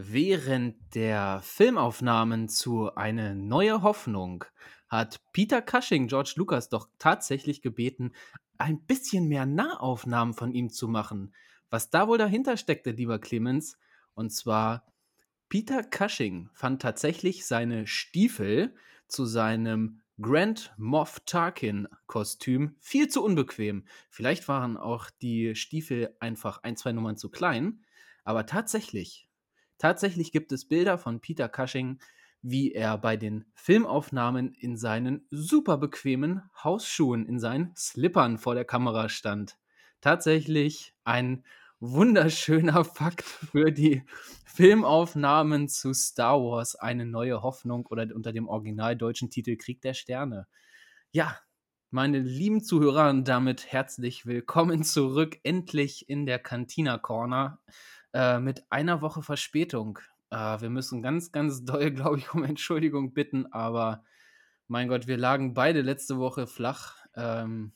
Während der Filmaufnahmen zu Eine neue Hoffnung hat Peter Cushing George Lucas doch tatsächlich gebeten, ein bisschen mehr Nahaufnahmen von ihm zu machen. Was da wohl dahinter steckte, lieber Clemens, und zwar Peter Cushing fand tatsächlich seine Stiefel zu seinem Grand Moff Tarkin Kostüm viel zu unbequem. Vielleicht waren auch die Stiefel einfach ein, zwei Nummern zu klein, aber tatsächlich Tatsächlich gibt es Bilder von Peter Cushing, wie er bei den Filmaufnahmen in seinen super bequemen Hausschuhen, in seinen Slippern vor der Kamera stand. Tatsächlich ein wunderschöner Fakt für die Filmaufnahmen zu Star Wars Eine neue Hoffnung oder unter dem originaldeutschen Titel Krieg der Sterne. Ja, meine lieben Zuhörer, damit herzlich willkommen zurück, endlich in der Cantina Corner. Äh, mit einer Woche Verspätung. Äh, wir müssen ganz, ganz doll, glaube ich, um Entschuldigung bitten, aber mein Gott, wir lagen beide letzte Woche flach. Ähm,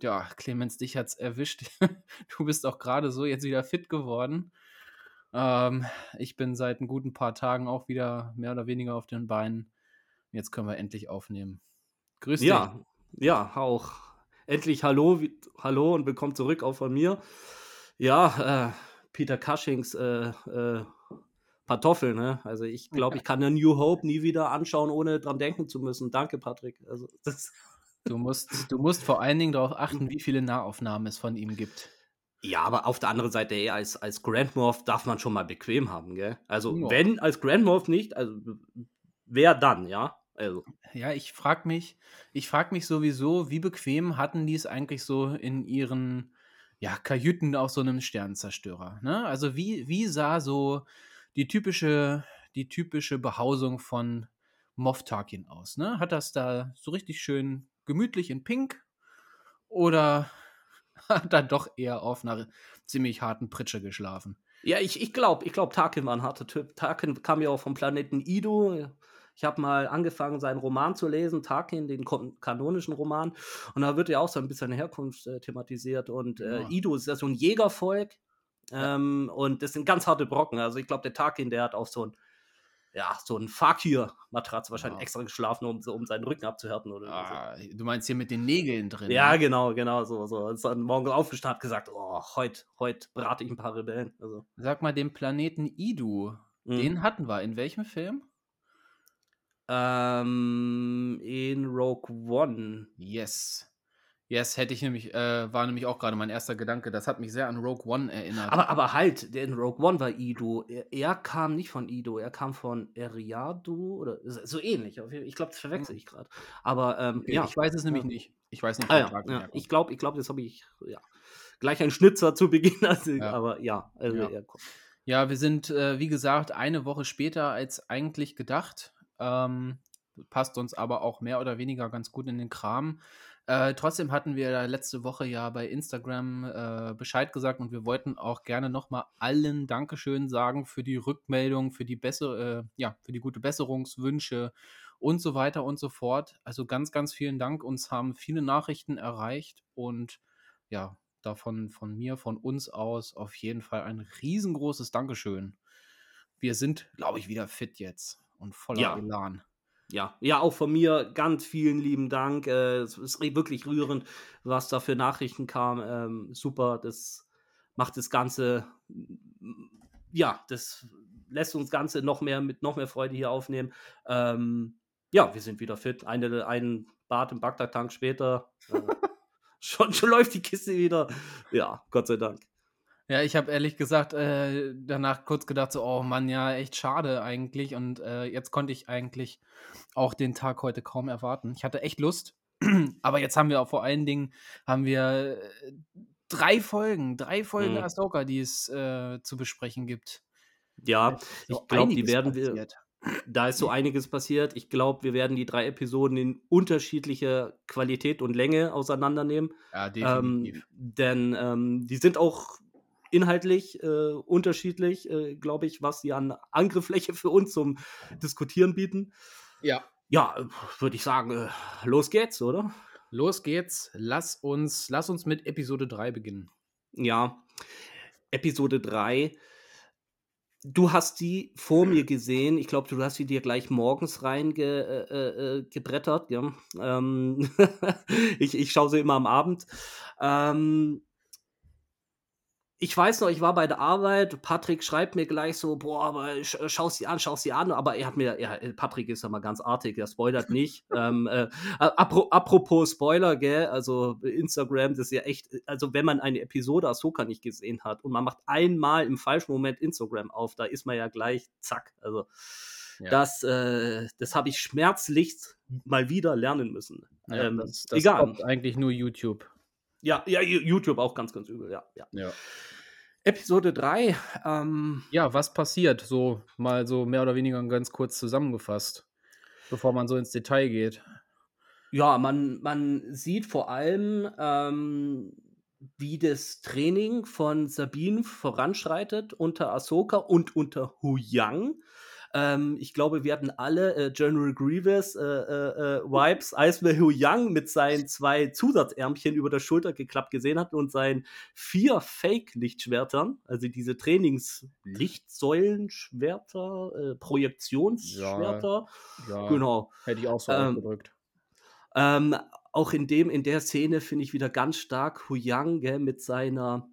ja, Clemens, dich hat's erwischt. du bist auch gerade so jetzt wieder fit geworden. Ähm, ich bin seit einem guten paar Tagen auch wieder mehr oder weniger auf den Beinen. Jetzt können wir endlich aufnehmen. Grüß dich. Ja, ja, auch. Endlich Hallo, Hallo und willkommen zurück auch von mir. Ja, äh, Peter Cushings äh, äh, Kartoffeln. Ne? Also ich glaube, ich kann ja New Hope nie wieder anschauen, ohne dran denken zu müssen. Danke, Patrick. Also, du, musst, du musst vor allen Dingen darauf achten, wie viele Nahaufnahmen es von ihm gibt. Ja, aber auf der anderen Seite, ey, als, als Grand Morph darf man schon mal bequem haben, gell? Also, ja. wenn als Grand Morph nicht, also wer dann, ja? Also. Ja, ich frage mich, ich frage mich sowieso, wie bequem hatten die es eigentlich so in ihren ja, Kajüten auf so einem Sternenzerstörer. Ne? Also wie, wie sah so die typische, die typische Behausung von Moff Tarkin aus? Ne? Hat das da so richtig schön gemütlich in Pink oder hat er doch eher auf einer ziemlich harten Pritsche geschlafen? Ja, ich, glaube, ich glaub, Tarkin war ein harter Typ. Tarkin kam ja auch vom Planeten Ido. Ich habe mal angefangen, seinen Roman zu lesen, Tarkin, den kanonischen Roman. Und da wird ja auch so ein bisschen Herkunft äh, thematisiert. Und äh, ja. Ido ist ja so ein Jägervolk. Ähm, und das sind ganz harte Brocken. Also ich glaube, der Tarkin, der hat auch so ein, ja, so ein Fakir-Matratze wahrscheinlich ja. extra geschlafen, um, um seinen Rücken abzuhärten. Oder ah, so. Du meinst hier mit den Nägeln drin? Ja, ne? genau, genau. So, so. Ist dann morgen aufgestanden gesagt, oh, heute heut brate ich ein paar Rebellen. Also. Sag mal, den Planeten Idu, mhm. den hatten wir. In welchem Film? Ähm, in Rogue One. Yes. Yes, hätte ich nämlich, äh, war nämlich auch gerade mein erster Gedanke. Das hat mich sehr an Rogue One erinnert. Aber, aber halt, der in Rogue One war Ido. Er, er kam nicht von Ido, er kam von Eriadu oder so ähnlich. Ich glaube, das verwechsel hm. ich gerade. Aber ähm, ja. Ich weiß es nämlich nicht. Ich weiß nicht, ah, ja, ja. Ich glaube, ich glaube, das habe ich ja gleich ein Schnitzer zu Beginn. Also, ja. Aber ja, also ja. ja, wir sind, äh, wie gesagt, eine Woche später als eigentlich gedacht. Ähm, passt uns aber auch mehr oder weniger ganz gut in den Kram. Äh, trotzdem hatten wir letzte Woche ja bei Instagram äh, Bescheid gesagt und wir wollten auch gerne nochmal allen Dankeschön sagen für die Rückmeldung, für die bessere, äh, ja, für die gute Besserungswünsche und so weiter und so fort. Also ganz, ganz vielen Dank. Uns haben viele Nachrichten erreicht und ja, davon von mir, von uns aus auf jeden Fall ein riesengroßes Dankeschön. Wir sind, glaube ich, wieder fit jetzt und voller ja. Elan. Ja, ja, auch von mir ganz vielen lieben Dank. Äh, es ist wirklich rührend, was da für Nachrichten kam. Ähm, super, das macht das Ganze, ja, das lässt uns Ganze noch mehr mit noch mehr Freude hier aufnehmen. Ähm, ja, wir sind wieder fit. Eine, ein Bad im Bagdad-Tank später. Äh, schon, schon läuft die Kiste wieder. Ja, Gott sei Dank. Ja, ich habe ehrlich gesagt äh, danach kurz gedacht, so, oh Mann, ja, echt schade eigentlich. Und äh, jetzt konnte ich eigentlich auch den Tag heute kaum erwarten. Ich hatte echt Lust, aber jetzt haben wir auch vor allen Dingen haben wir äh, drei Folgen, drei Folgen mhm. Ahsoka, die es äh, zu besprechen gibt. Ja, ich glaube, die werden wir. Da ist so einiges passiert. Ich glaube, wir werden die drei Episoden in unterschiedlicher Qualität und Länge auseinandernehmen. Ja, definitiv. Ähm, denn ähm, die sind auch inhaltlich äh, unterschiedlich, äh, glaube ich, was sie an Angriffsfläche für uns zum Diskutieren bieten. Ja. Ja, würde ich sagen, äh, los geht's, oder? Los geht's. Lass uns, lass uns mit Episode 3 beginnen. Ja, Episode 3. Du hast die vor mir gesehen. Ich glaube, du hast sie dir gleich morgens reingebrettert. Äh, äh, gebrettert, ja. Ähm, ich ich schaue sie immer am Abend. Ähm ich weiß noch, ich war bei der Arbeit, Patrick schreibt mir gleich so: „Boah, aber sch schau sie an, schau sie an.“ Aber er hat mir ja, äh, Patrick ist ja mal ganz artig, er spoilert nicht. Ähm, äh, apro apropos Spoiler, gell, also Instagram, das ist ja echt also wenn man eine Episode Ahsoka nicht gesehen hat und man macht einmal im falschen Moment Instagram auf, da ist man ja gleich zack. Also ja. das, äh, das habe ich schmerzlich mal wieder lernen müssen. Ja, ähm, das, das egal. eigentlich nur YouTube. Ja, ja, YouTube auch ganz, ganz übel, ja. ja. ja. Episode 3. Ähm, ja, was passiert? So mal so mehr oder weniger ganz kurz zusammengefasst, bevor man so ins Detail geht. Ja, man, man sieht vor allem, ähm, wie das Training von Sabine voranschreitet unter Ahsoka und unter Hu Yang. Ähm, ich glaube, wir hatten alle äh, General Grievous äh, äh, äh Vibes, als wir Hu Yang mit seinen zwei Zusatzärmchen über der Schulter geklappt gesehen hatten und seinen vier Fake-Lichtschwertern, also diese Trainings-Lichtsäulenschwerter, äh, Projektionsschwerter. Ja, ja, genau. Hätte ich auch so ähm, ausgedrückt. Ähm, auch in dem, in der Szene finde ich wieder ganz stark Hu Yang gell, mit seiner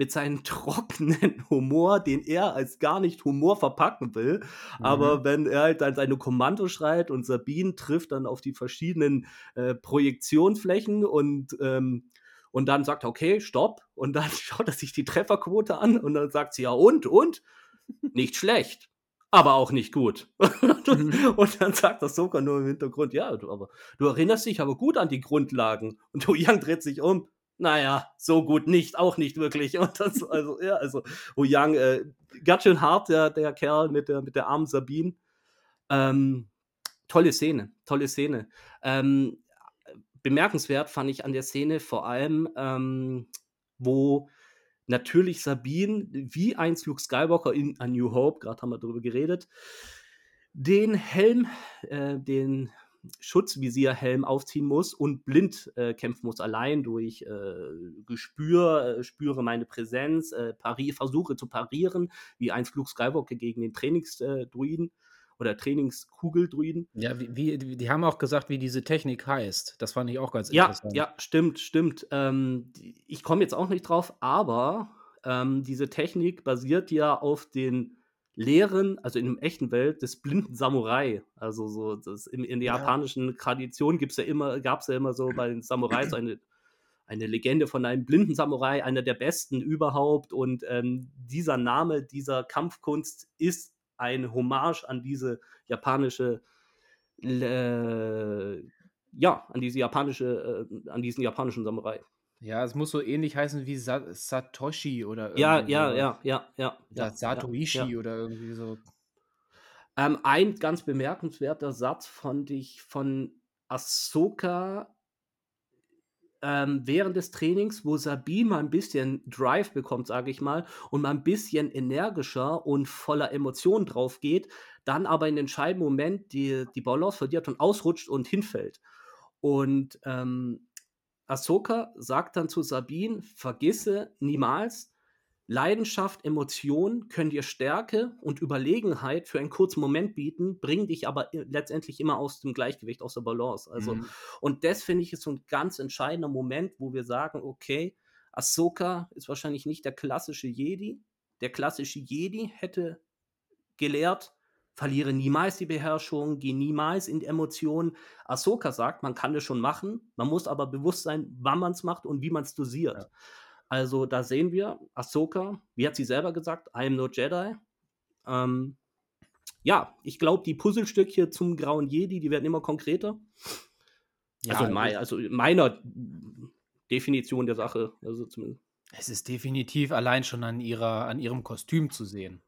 mit seinem trockenen Humor, den er als gar nicht Humor verpacken will. Mhm. Aber wenn er halt dann seine Kommando schreit und Sabine trifft dann auf die verschiedenen äh, Projektionsflächen und ähm, und dann sagt er, okay, stopp. Und dann schaut er sich die Trefferquote an und dann sagt sie, ja, und, und? Nicht schlecht, aber auch nicht gut. Mhm. und dann sagt das sogar nur im Hintergrund, ja, du, aber du erinnerst dich aber gut an die Grundlagen. Und Du Yang dreht sich um naja, so gut nicht, auch nicht wirklich. Und das, also, ja, also, Young, äh, ganz schön hart, der, der Kerl mit der, mit der armen Sabine. Ähm, tolle Szene, tolle Szene. Ähm, bemerkenswert fand ich an der Szene vor allem, ähm, wo natürlich Sabine, wie einst Luke Skywalker in A New Hope, gerade haben wir darüber geredet, den Helm, äh, den Schutzvisierhelm aufziehen muss und blind äh, kämpfen muss, allein durch äh, Gespür, äh, spüre meine Präsenz, äh, pari versuche zu parieren, wie einst Luke Skywalker gegen den Trainingsdruiden oder Trainingskugeldruiden. Ja, wie, wie, die haben auch gesagt, wie diese Technik heißt. Das fand ich auch ganz ja, interessant. Ja, stimmt, stimmt. Ähm, ich komme jetzt auch nicht drauf, aber ähm, diese Technik basiert ja auf den Lehren, also in der echten Welt, des blinden Samurai. Also so, das in, in der ja. japanischen Tradition gibt's ja immer, gab es ja immer so bei den Samurais eine, eine Legende von einem blinden Samurai, einer der besten überhaupt. Und ähm, dieser Name dieser Kampfkunst ist ein Hommage an diese japanische äh, ja, an diese japanische, äh, an diesen japanischen Samurai. Ja, es muss so ähnlich heißen wie Sa Satoshi oder Ja, ja, ja, ja, ja. Oder Satoishi ja. oder irgendwie so. Ähm, ein ganz bemerkenswerter Satz fand ich von Ahsoka ähm, während des Trainings, wo Sabine mal ein bisschen Drive bekommt, sage ich mal, und mal ein bisschen energischer und voller Emotionen drauf geht, dann aber in den entscheidenden Moment die, die Balance verliert und ausrutscht und hinfällt. Und ähm, Ahsoka sagt dann zu Sabine, vergisse niemals, Leidenschaft, Emotion können dir Stärke und Überlegenheit für einen kurzen Moment bieten, bringen dich aber letztendlich immer aus dem Gleichgewicht, aus der Balance. Also, mhm. und das finde ich ist so ein ganz entscheidender Moment, wo wir sagen, okay, Ahsoka ist wahrscheinlich nicht der klassische Jedi. Der klassische Jedi hätte gelehrt, verliere niemals die Beherrschung, geh niemals in die Emotionen. Ahsoka sagt, man kann das schon machen, man muss aber bewusst sein, wann man es macht und wie man es dosiert. Ja. Also da sehen wir, Ahsoka, wie hat sie selber gesagt, I am no Jedi. Ähm, ja, ich glaube, die Puzzlestückchen zum grauen Jedi, die werden immer konkreter. Ja, also, mein, also meiner Definition der Sache. Also zumindest. Es ist definitiv allein schon an, ihrer, an ihrem Kostüm zu sehen.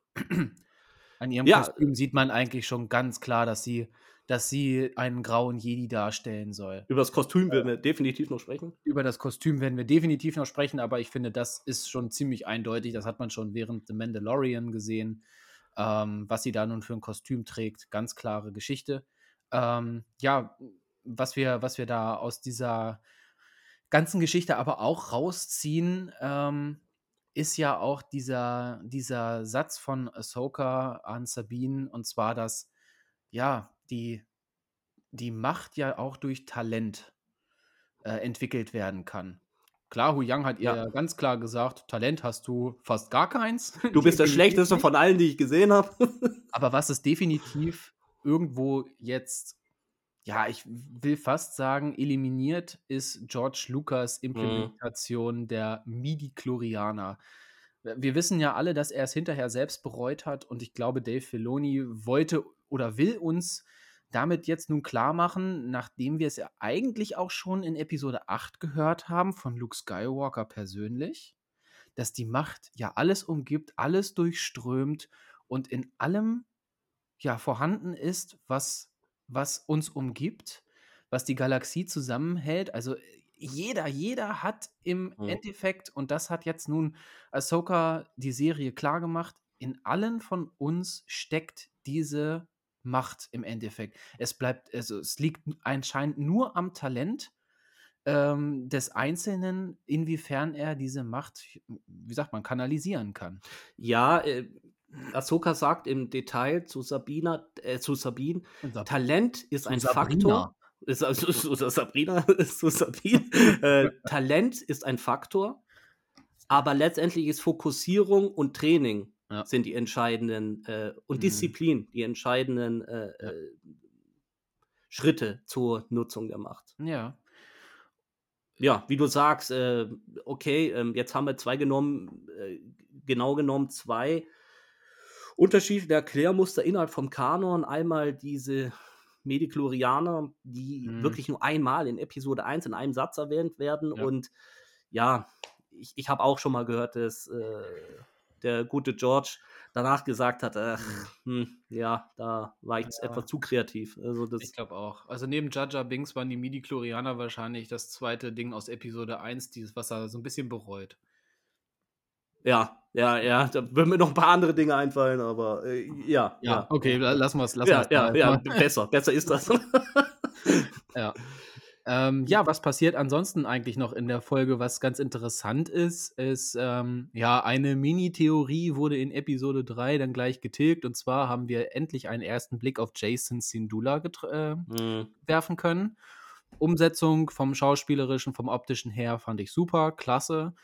An ihrem Ja. Kostüm sieht man eigentlich schon ganz klar, dass sie dass sie einen grauen Jedi darstellen soll. Über das Kostüm werden wir definitiv noch sprechen. Über das Kostüm werden wir definitiv noch sprechen, aber ich finde, das ist schon ziemlich eindeutig. Das hat man schon während The Mandalorian gesehen, ähm, was sie da nun für ein Kostüm trägt. Ganz klare Geschichte. Ähm, ja, was wir, was wir da aus dieser ganzen Geschichte aber auch rausziehen, ähm, ist ja auch dieser, dieser Satz von Ahsoka an Sabine, und zwar, dass ja, die, die Macht ja auch durch Talent äh, entwickelt werden kann. Klar, Hu Yang hat ihr Ja. ganz klar gesagt, Talent hast du fast gar keins. Du bist der schlechteste von allen, die ich gesehen habe. Aber was es definitiv irgendwo jetzt, ja, ich will fast sagen, eliminiert, ist George Lucas Implementation der Midi-Chlorianer. Wir wissen ja alle, dass er es hinterher selbst bereut hat und ich glaube, Dave Filoni wollte oder will uns damit jetzt nun klar machen, nachdem wir es ja eigentlich auch schon in Episode 8 gehört haben von Luke Skywalker persönlich, dass die Macht ja alles umgibt, alles durchströmt und in allem ja vorhanden ist, was, was uns umgibt, was die Galaxie zusammenhält. Also jeder, jeder hat im Mhm. Endeffekt, und das hat jetzt nun Ahsoka die Serie klar gemacht, in allen von uns steckt diese Macht im Endeffekt. Es bleibt, also es liegt anscheinend nur am Talent ähm, des Einzelnen, inwiefern er diese Macht, wie sagt man, kanalisieren kann. Ja, äh, Ahsoka sagt im Detail zu Sabina, äh, zu Sabine, Sab- Talent ist ein Sabrina. Faktor. Ist also zu Sabrina, zu Sabine. äh, Talent ist ein Faktor, aber letztendlich ist Fokussierung und Training Ja. sind die entscheidenden äh, und Mhm. Disziplin die entscheidenden äh, Ja. äh, Schritte zur Nutzung der Macht. Ja. Ja, wie du sagst, äh, okay, ähm, jetzt haben wir zwei genommen, äh, genau genommen zwei unterschiedliche Erklärmuster innerhalb vom Kanon. Einmal diese Mediklorianer, die Mhm. wirklich nur einmal in Episode 1 in einem Satz erwähnt werden. Ja. Und ja, ich, ich habe auch schon mal gehört, dass äh, der gute George danach gesagt hat, ach, hm, ja, da war ich Ja. etwas zu kreativ. Also das, Ich glaube auch. Also neben Jaja Binks waren die Midi-Chlorianer wahrscheinlich das zweite Ding aus Episode 1, dieses, was er so ein bisschen bereut. Ja, ja, ja, da würden mir noch ein paar andere Dinge einfallen, aber äh, ja, ja. okay, la- lassen wir es. Lassen Ja, ja, ja, besser, besser ist das. Ja. Ähm, ja, was passiert ansonsten eigentlich noch in der Folge, was ganz interessant ist, ist, ähm, ja, eine Mini-Theorie wurde in Episode 3 dann gleich getilgt und zwar haben wir endlich einen ersten Blick auf Jason Sindula äh, Hm, werfen können. Umsetzung vom schauspielerischen, vom optischen her fand ich super, klasse.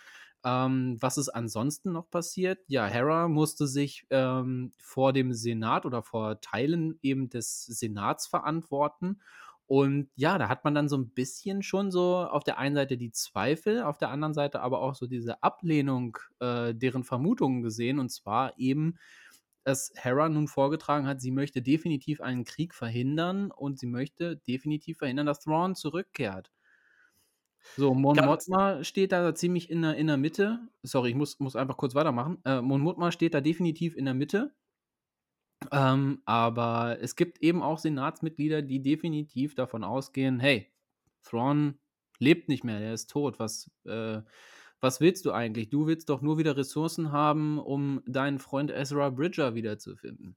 Ähm, was ist ansonsten noch passiert? Ja, Hera musste sich ähm, vor dem Senat oder vor Teilen eben des Senats verantworten. Und ja, da hat man dann so ein bisschen schon so auf der einen Seite die Zweifel, auf der anderen Seite aber auch so diese Ablehnung äh, deren Vermutungen gesehen. Und zwar eben, dass Hera nun vorgetragen hat, sie möchte definitiv einen Krieg verhindern und sie möchte definitiv verhindern, dass Thrawn zurückkehrt. So, Mon Mothma steht da ziemlich in der, in der Mitte. Sorry, ich muss, muss einfach kurz weitermachen. Äh, Mon Mothma steht da definitiv in der Mitte. Ähm, aber es gibt eben auch Senatsmitglieder, die definitiv davon ausgehen, hey, Thrawn lebt nicht mehr, der ist tot. Was, äh, was willst du eigentlich? Du willst doch nur wieder Ressourcen haben, um deinen Freund Ezra Bridger wiederzufinden.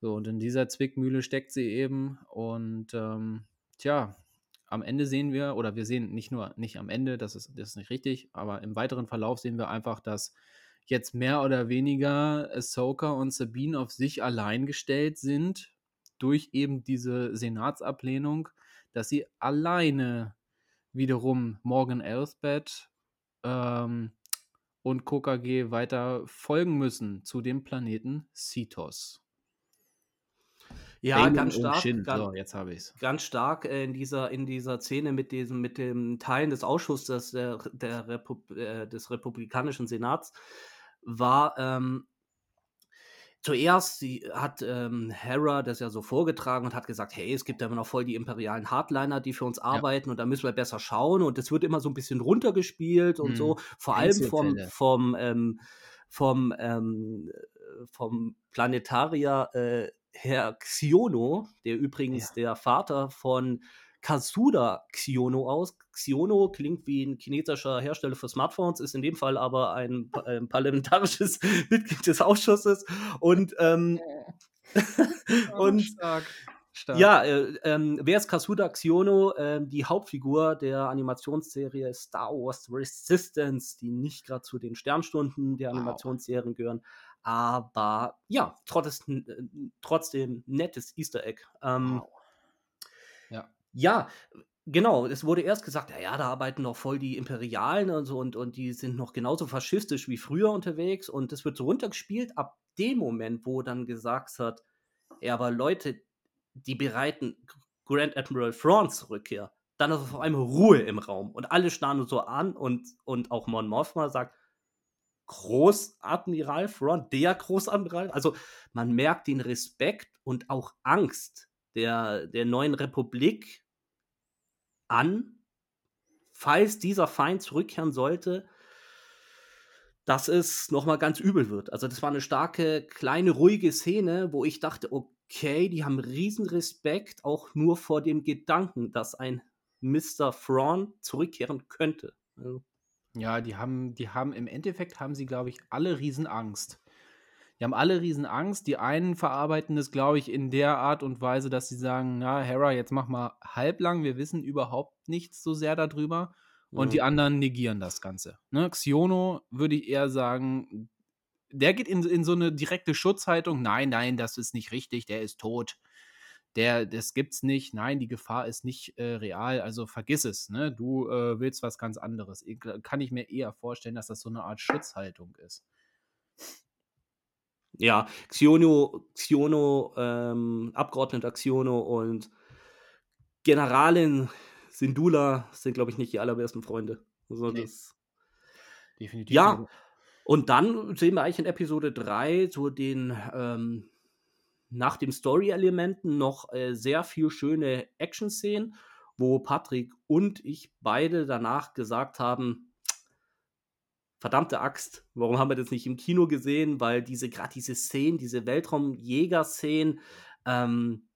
So, und in dieser Zwickmühle steckt sie eben. Und ähm, tja, am Ende sehen wir, oder wir sehen nicht nur, nicht am Ende, das ist, das ist nicht richtig, aber im weiteren Verlauf sehen wir einfach, dass jetzt mehr oder weniger Ahsoka und Sabine auf sich allein gestellt sind, durch eben diese Senatsablehnung, dass sie alleine wiederum Morgan Elsbeth ähm, und KKG weiter folgen müssen zu dem Planeten Cetos. Ja, Balin ganz stark. Shin. Ganz, So, jetzt habe ich es. ganz stark äh, in dieser in dieser Szene mit diesem mit dem Teilen des Ausschusses der, der Repub äh, des republikanischen Senats war ähm, zuerst sie hat ähm, Hera das ja so vorgetragen und hat gesagt hey es gibt ja immer noch voll die imperialen Hardliner die für uns arbeiten und da müssen wir besser schauen und es wird immer so ein bisschen runtergespielt und Mhm. so vor allem vom vom ähm, vom ähm, vom Planetarier äh, Herr Xiono, der übrigens der Vater von Kasuda Xiono aus. Xiono klingt wie ein chinesischer Hersteller für Smartphones, ist in dem Fall aber ein, ein parlamentarisches Mitglied des Ausschusses. Und, ähm, und stark. Stark. Ja, äh, ähm, wer ist Kasuda Xiono? Äh, die Hauptfigur der Animationsserie Star Wars Resistance, die nicht gerade zu den Sternstunden der Animationsserien wow. gehören. Aber ja, trotzdem, äh, trotzdem nettes Easter Egg. Ähm, wow. Ja. Ja, Genau, es wurde erst gesagt, ja, ja, da arbeiten noch voll die Imperialen und so und, und die sind noch genauso faschistisch wie früher unterwegs und das wird so runtergespielt. Ab dem Moment, wo dann gesagt hat, ja, aber Leute, die bereiten Grand Admiral Thrawns Rückkehr, dann ist auf einmal Ruhe im Raum und alle starren so an und, und auch Mon Mothma sagt, Großadmiral Thrawn, der Großadmiral, also man merkt den Respekt und auch Angst der, der neuen Republik an, falls dieser Feind zurückkehren sollte, dass es nochmal ganz übel wird. Also das war eine starke, kleine, ruhige Szene, wo ich dachte, okay, die haben riesen Respekt auch nur vor dem Gedanken, dass ein Mr. Thrawn zurückkehren könnte. Also. Ja, die haben, die haben im Endeffekt haben sie, glaube ich, alle Riesenangst. Die haben alle Riesenangst. Die einen verarbeiten es, glaube ich, in der Art und Weise, dass sie sagen, na, Hera, jetzt mach mal halblang, wir wissen überhaupt nichts so sehr darüber. Und mhm. die anderen negieren das Ganze. Ne? Xiono würde ich eher sagen, der geht in, in so eine direkte Schutzhaltung. Nein, nein, das ist nicht richtig, der ist tot. Der, das gibt's nicht. Nein, die Gefahr ist nicht äh, real, also vergiss es. Ne? Du äh, willst was ganz anderes. Ich, kann ich mir eher vorstellen, dass das so eine Art Schutzhaltung ist. Ja, Xiono, Xiono ähm, Abgeordneter Xiono und Generalin Sindula sind, glaube ich, nicht die allerbesten Freunde. Also nee. das, Definitiv. Ja, und dann sehen wir eigentlich in Episode 3 so den, ähm, nach den Story-Elementen noch äh, sehr viel schöne Action-Szenen, wo Patrick und ich beide danach gesagt haben, verdammte Axt, warum haben wir das nicht im Kino gesehen? Weil diese, gerade diese Szenen, diese Weltraumjäger-Szenen, ähm,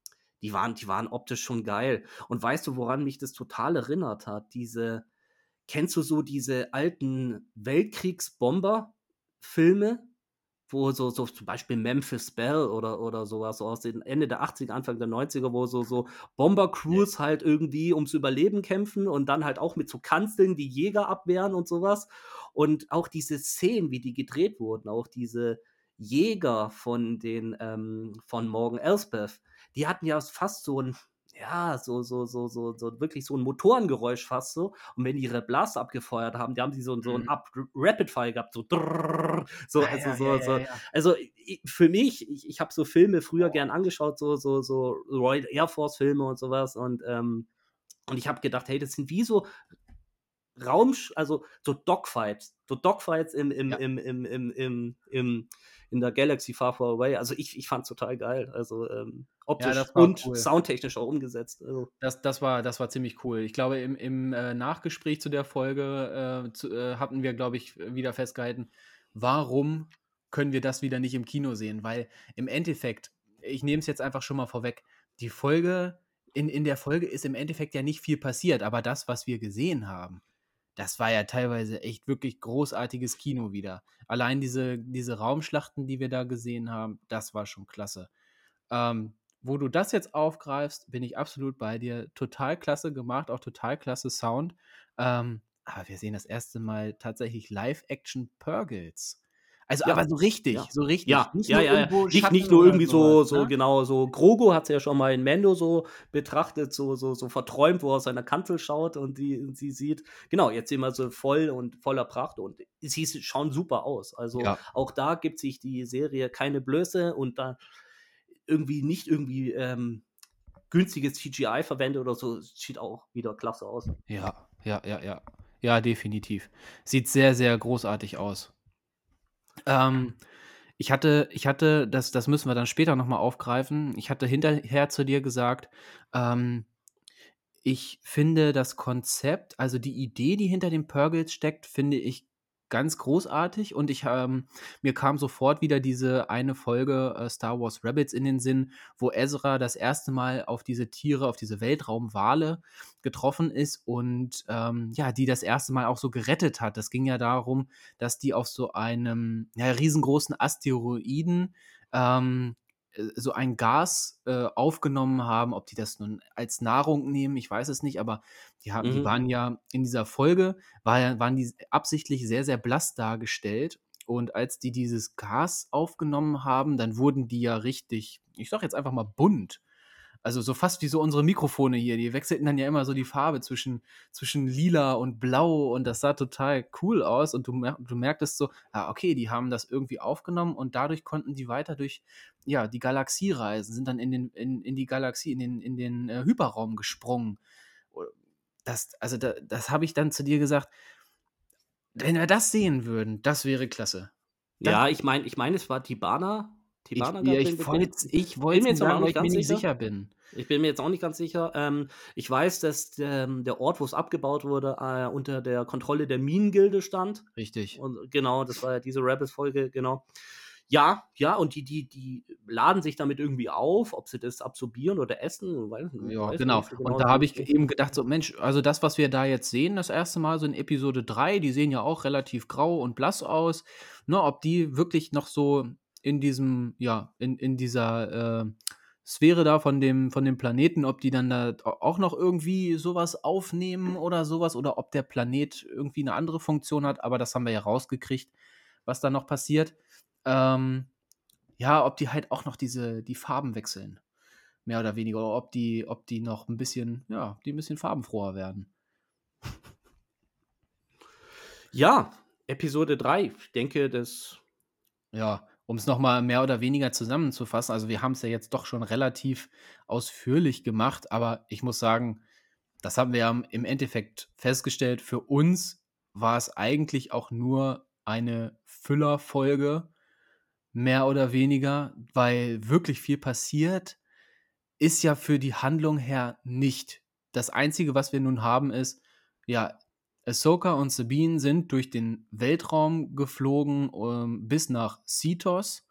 die waren, die waren optisch schon geil. Und weißt du, woran mich das total erinnert hat? Diese, kennst du so diese alten Weltkriegsbomber-Filme? Wo so, so zum Beispiel Memphis Bell oder, oder sowas so aus den Ende der 80er, Anfang der 90er, wo so, so Bomber-Crews ja. halt irgendwie ums Überleben kämpfen und dann halt auch mit so Kanzeln die Jäger abwehren und sowas. Und auch diese Szenen, wie die gedreht wurden, auch diese Jäger von den, ähm, von Morgan Elsbeth, die hatten ja fast so ein, ja, so, so, so, so, so wirklich so ein Motorengeräusch fast so. Und wenn die ihre Blast abgefeuert haben, die haben die so, so ein mhm. Rapid Fire gehabt, so, drrr, so, also, ja, so, ja, so. Ja, also für mich, ich, ich habe so Filme früher gern angeschaut, so, so, so Royal Air Force Filme und sowas und, ähm, und ich habe gedacht, hey, das sind wie so Raum, also so Dogfights, so Dogfights im, im, im, im, im, im, im, in der Galaxy Far Far Away. Also ich, ich fand es total geil. Also ähm, optisch ja, und cool. soundtechnisch auch umgesetzt. Also. Das, das, war, das war ziemlich cool. Ich glaube, im, im äh, Nachgespräch zu der Folge äh, zu, äh, hatten wir, glaube ich, wieder festgehalten, warum können wir das wieder nicht im Kino sehen? Weil im Endeffekt, ich nehme es jetzt einfach schon mal vorweg, die Folge, in, in der Folge ist im Endeffekt ja nicht viel passiert, aber das, was wir gesehen haben, das war ja teilweise echt wirklich großartiges Kino wieder. Allein diese, diese Raumschlachten, die wir da gesehen haben, das war schon klasse. Ähm, wo du das jetzt aufgreifst, bin ich absolut bei dir. Total klasse gemacht, auch total klasse Sound. Ähm, aber wir sehen das erste Mal tatsächlich Live-Action Purgles. Also ja. aber so richtig, ja. so richtig. Ja, nicht, ja, nur, ja, nicht, nicht nur irgendwie so, so ne? genau, so Grogo hat es ja schon mal in Mendo so betrachtet, so, so, so verträumt, wo er aus seiner Kanzel schaut und die, sie sieht. Genau, jetzt sehen wir so voll und voller Pracht und sie schauen super aus. Also ja. auch da gibt sich die Serie keine Blöße und da irgendwie nicht irgendwie ähm, günstiges CGI verwendet oder so, sieht auch wieder klasse aus. Ja, ja, ja, ja. Ja, definitiv. Sieht sehr, sehr großartig aus. Ähm, ich hatte, ich hatte, das, das müssen wir dann später nochmal aufgreifen. Ich hatte hinterher zu dir gesagt, ähm, ich finde das Konzept, also die Idee, die hinter den Purgles steckt, finde ich ganz großartig und ich ähm, mir kam sofort wieder diese eine Folge äh, Star Wars Rabbits in den Sinn, wo Ezra das erste Mal auf diese Tiere, auf diese Weltraumwale getroffen ist und ähm, ja, die das erste Mal auch so gerettet hat. Das ging ja darum, dass die auf so einem ja, riesengroßen Asteroiden ähm, äh, so ein Gas äh, aufgenommen haben. Ob die das nun als Nahrung nehmen, ich weiß es nicht, aber die, haben, die Mhm. waren ja in dieser Folge, war, waren die absichtlich sehr, sehr blass dargestellt. Und als die dieses Gas aufgenommen haben, dann wurden die ja richtig, ich sag jetzt einfach mal bunt. Also so fast wie so unsere Mikrofone hier. Die wechselten dann ja immer so die Farbe zwischen, zwischen lila und blau und das sah total cool aus. Und du, mer du merktest so, ah, okay, die haben das irgendwie aufgenommen und dadurch konnten die weiter durch ja, die Galaxie reisen, sind dann in, den, in, in die Galaxie, in den, in den äh, Hyperraum gesprungen. Das, also da, das habe ich dann zu dir gesagt, wenn wir das sehen würden, das wäre klasse. Das- Ja, ich meine, ich mein, es war Tibana. Ich, Tibana ja, ich den wollte ich mir jetzt sagen, auch weil nicht ich mir nicht sicher. sicher bin. Ich bin mir jetzt auch nicht ganz sicher. Ähm, ich weiß, dass ähm, der Ort, wo es abgebaut wurde, äh, unter der Kontrolle der Minengilde stand. Richtig. Und genau, das war ja diese Rebels-Folge, genau. Ja, ja, und die, die, die laden sich damit irgendwie auf, ob sie das absorbieren oder essen. Weiß, Ja, weiß genau. so Und da habe ich eben gedacht, so Mensch, also das, was wir da jetzt sehen, das erste Mal so in Episode 3, die sehen ja auch relativ grau und blass aus. Ne, ob die wirklich noch so in diesem, ja, in, in dieser äh, Sphäre da von dem, von dem Planeten, ob die dann da auch noch irgendwie sowas aufnehmen oder sowas, oder ob der Planet irgendwie eine andere Funktion hat, aber das haben wir ja rausgekriegt, was da noch passiert. Ähm, ja, ob die halt auch noch diese, die Farben wechseln mehr oder weniger, oder ob die, ob die noch ein bisschen, ja, die ein bisschen farbenfroher werden. Ja, Episode 3. Ich denke, das. Ja, um es nochmal mehr oder weniger zusammenzufassen, also wir haben es ja jetzt doch schon relativ ausführlich gemacht, aber ich muss sagen, das haben wir im Endeffekt festgestellt, für uns war es eigentlich auch nur eine Füllerfolge, mehr oder weniger, weil wirklich viel passiert, ist ja für die Handlung her nicht. Das Einzige, was wir nun haben, ist, ja, Ahsoka und Sabine sind durch den Weltraum geflogen ähm, bis nach Cetos.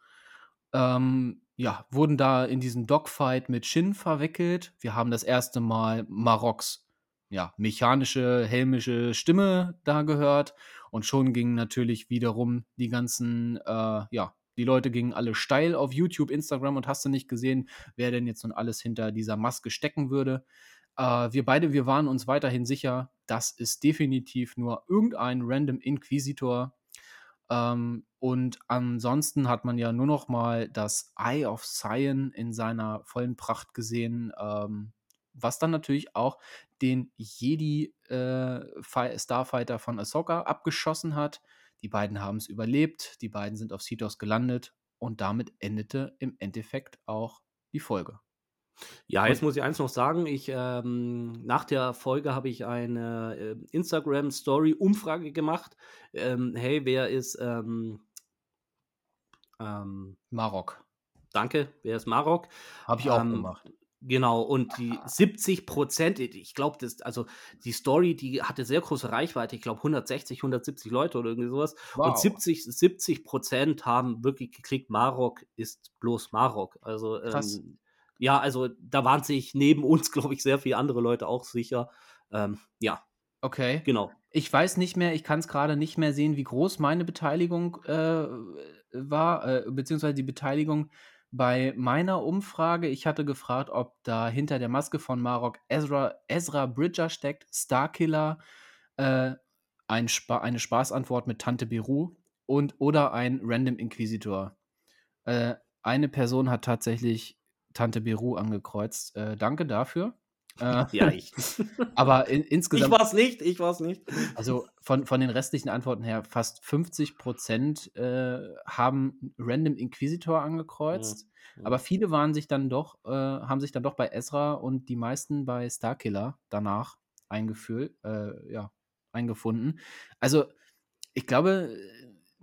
Ähm, ja, wurden da in diesen Dogfight mit Shin verwickelt. Wir haben das erste Mal Maroks ja, mechanische, helmische Stimme da gehört. Und schon gingen natürlich wiederum die ganzen, äh, ja, die Leute gingen alle steil auf YouTube, Instagram und hast du nicht gesehen, wer denn jetzt nun alles hinter dieser Maske stecken würde. Äh, wir beide, wir waren uns weiterhin sicher, das ist definitiv nur irgendein random Inquisitor. Ähm, und ansonsten hat man ja nur noch mal das Eye of Sion in seiner vollen Pracht gesehen, ähm, was dann natürlich auch den Jedi äh, Fi- Starfighter von Ahsoka abgeschossen hat. Die beiden haben es überlebt, die beiden sind auf Cetos gelandet und damit endete im Endeffekt auch die Folge. Ja, jetzt muss ich eins noch sagen. Ich, ähm, nach der Folge habe ich eine äh, Instagram-Story-Umfrage gemacht. Ähm, hey, wer ist, ähm, ähm, Marok. danke, wer ist Marok? Habe ich auch Ähm, gemacht. Genau, und die 70 Prozent, ich glaube, das, also die Story, die hatte sehr große Reichweite, ich glaube 160, 170 Leute oder irgendwie sowas. Und 70, 70 Prozent haben wirklich geklickt, Marok ist bloß Marok. Also, Krass. ähm, ja, also da waren sich neben uns, glaube ich, sehr viele andere Leute auch sicher. Ähm, ja, Okay. genau. Ich weiß nicht mehr, ich kann es gerade nicht mehr sehen, wie groß meine Beteiligung äh, war, äh, beziehungsweise die Beteiligung bei meiner Umfrage. Ich hatte gefragt, ob da hinter der Maske von Marok Ezra, Ezra Bridger steckt, Starkiller, äh, ein Spa eine Spaßantwort mit Tante Beru und oder ein Random Inquisitor. Äh, eine Person hat tatsächlich Tante Beru angekreuzt. Äh, danke dafür. Äh, Ja, ich. aber in, ich insgesamt. war es nicht, ich war es nicht. Also von, von den restlichen Antworten her, fast 50 Prozent äh, haben Random Inquisitor angekreuzt. Ja. Aber viele waren sich dann doch, äh, haben sich dann doch bei Ezra und die meisten bei Starkiller danach eingefühlt, äh, ja, eingefunden. Also, ich glaube,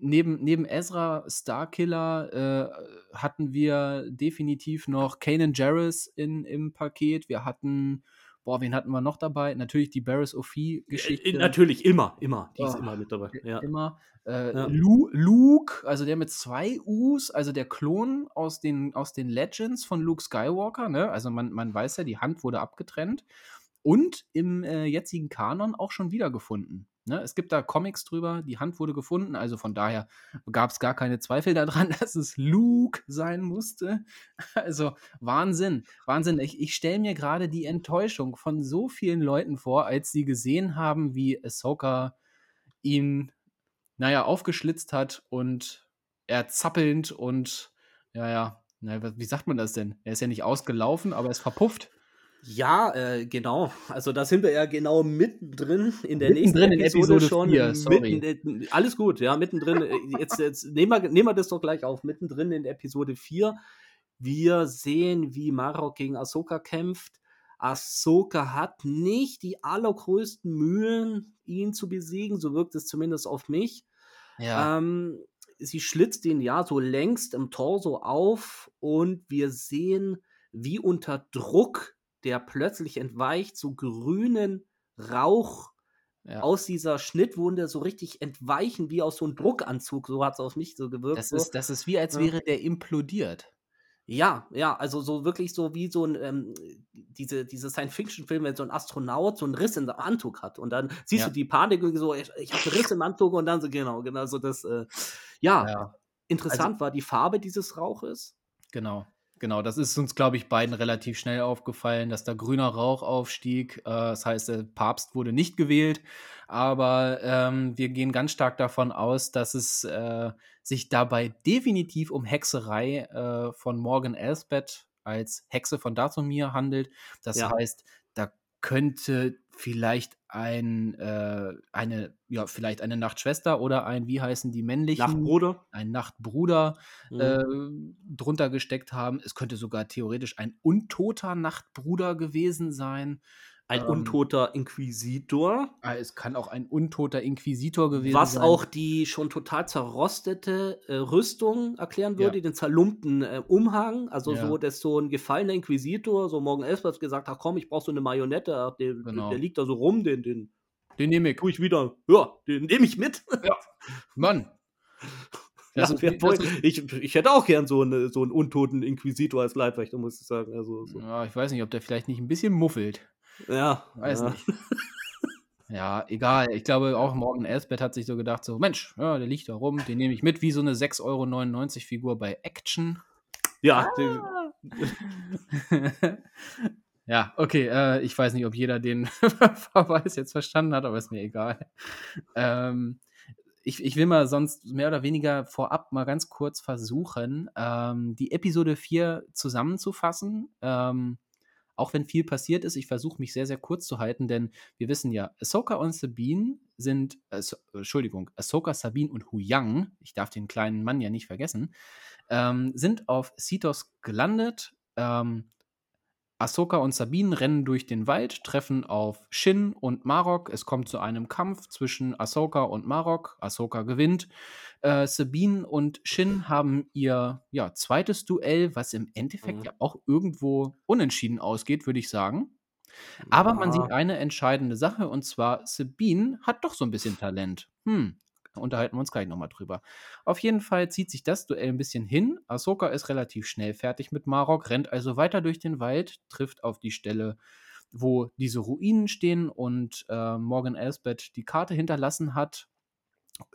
neben, neben Ezra, Starkiller äh, hatten wir definitiv noch Kanan Jarrus in, im Paket. Wir hatten, boah, wen hatten wir noch dabei? Natürlich die Barris Ophi-Geschichte. Äh, Natürlich, immer, immer. Die ist Oh, immer mit dabei. Ja. Immer. Äh, Ja. Lu Luke, also der mit zwei U's, also der Klon aus den, aus den Legends von Luke Skywalker, ne? Also man, man weiß ja, die Hand wurde abgetrennt. Und im äh, jetzigen Kanon auch schon wiedergefunden. Ne? Es gibt da Comics drüber, die Hand wurde gefunden, also von daher gab es gar keine Zweifel daran, dass es Luke sein musste. Also Wahnsinn, Wahnsinn. Ich, ich stelle mir gerade die Enttäuschung von so vielen Leuten vor, als sie gesehen haben, wie Ahsoka ihn, naja, aufgeschlitzt hat und er zappelnd und, ja, ja, na, wie sagt man das denn? Er ist ja nicht ausgelaufen, aber er ist verpufft. Ja, äh, genau. Also da sind wir ja genau mittendrin in der Mittendrin nächsten Episode, Episode schon. vier, sorry. Mitten, äh, alles gut, ja, mittendrin. äh, Jetzt, jetzt nehmen, wir, nehmen wir das doch gleich auf. Mittendrin in Episode 4. Wir sehen, wie Marok gegen Ahsoka kämpft. Ahsoka hat nicht die allergrößten Mühen, ihn zu besiegen. So wirkt es zumindest auf mich. Ja, Ähm, sie schlitzt ihn ja so längst im Torso auf und wir sehen, wie unter Druck der plötzlich entweicht, so grünen Rauch ja. aus dieser Schnittwunde so richtig entweichen, wie aus so einem Druckanzug. So hat es auf mich so gewirkt. Das so. ist, das ist wie, als Ja. wäre der implodiert. Ja, ja, also so wirklich so wie so ein, ähm, diese, diese Science-Fiction-Filme, wenn so ein Astronaut so einen Riss in der Anzug hat und dann siehst Ja. du die Panik und so, ich, ich habe einen Riss im Anzug und dann so, genau, genau, so das, äh, ja, Ja, interessant war die Farbe dieses Rauches. genau. Genau, das ist uns, glaube ich, beiden relativ schnell aufgefallen, dass da grüner Rauch aufstieg. Äh, das heißt, der Papst wurde nicht gewählt. Aber ähm, wir gehen ganz stark davon aus, dass es äh, sich dabei definitiv um Hexerei äh, von Morgan Elsbeth als Hexe von Dathomir handelt. Das Ja. heißt, da könnte vielleicht ein, äh, eine, ja, vielleicht eine Nachtschwester oder ein, wie heißen die männlichen? Nachtbruder. ein Nachtbruder Mhm. äh, drunter gesteckt haben. Es könnte sogar theoretisch ein untoter Nachtbruder gewesen sein. Ein ähm, untoter Inquisitor. Ah, Es kann auch ein untoter Inquisitor gewesen Was sein. auch die schon total zerrostete äh, Rüstung erklären Ja. würde, den zerlumpten äh, Umhang. Also Ja. so, dass so ein gefallener Inquisitor, so Morgan Elsbeth gesagt hat, komm, ich brauch so eine Marionette, ach, der, Genau. der liegt da so rum, den, den Den nehme ich. tue ich wieder, ja, den nehme ich mit. Mann. Ja, das wollte- ist, ich, ich hätte auch gern so, eine, so einen untoten Inquisitor als Leibwächter, muss ich sagen. Also, so. ja, ich weiß nicht, ob der vielleicht nicht ein bisschen muffelt. Ja, Weiß ja. nicht. Ja, egal. Ich glaube, auch Morgan Elsbeth hat sich so gedacht: so, Mensch, ja, der liegt da rum, den nehme ich mit, wie so eine 6,99 Euro Figur bei Action. Ja, den, ja, okay, äh, ich weiß nicht, ob jeder den Verweis jetzt verstanden hat, aber ist mir egal. Ähm, ich, ich will mal sonst mehr oder weniger vorab mal ganz kurz versuchen, ähm, die Episode 4 zusammenzufassen. Ähm, auch wenn viel passiert ist, ich versuche mich sehr, sehr kurz zu halten, denn wir wissen ja, Ahsoka und Sabine sind, äh, Entschuldigung, Ahsoka, Sabine und Hu Yang, ich darf den kleinen Mann ja nicht vergessen, ähm, sind auf Cetos gelandet. Ähm, Ahsoka und Sabine rennen durch den Wald, treffen auf Shin und Marok. Es kommt zu einem Kampf zwischen Ahsoka und Marok. Ahsoka gewinnt. Äh, Sabine und Shin haben ihr ja, zweites Duell, was im Endeffekt Mhm. ja auch irgendwo unentschieden ausgeht, würde ich sagen. Aber man Ja. sieht eine entscheidende Sache und zwar Sabine hat doch so ein bisschen Talent. Hm, unterhalten wir uns gleich nochmal drüber. Auf jeden Fall zieht sich das Duell ein bisschen hin. Ahsoka ist relativ schnell fertig mit Marok, rennt also weiter durch den Wald, trifft auf die Stelle, wo diese Ruinen stehen und äh, Morgan Elsbeth die Karte hinterlassen hat,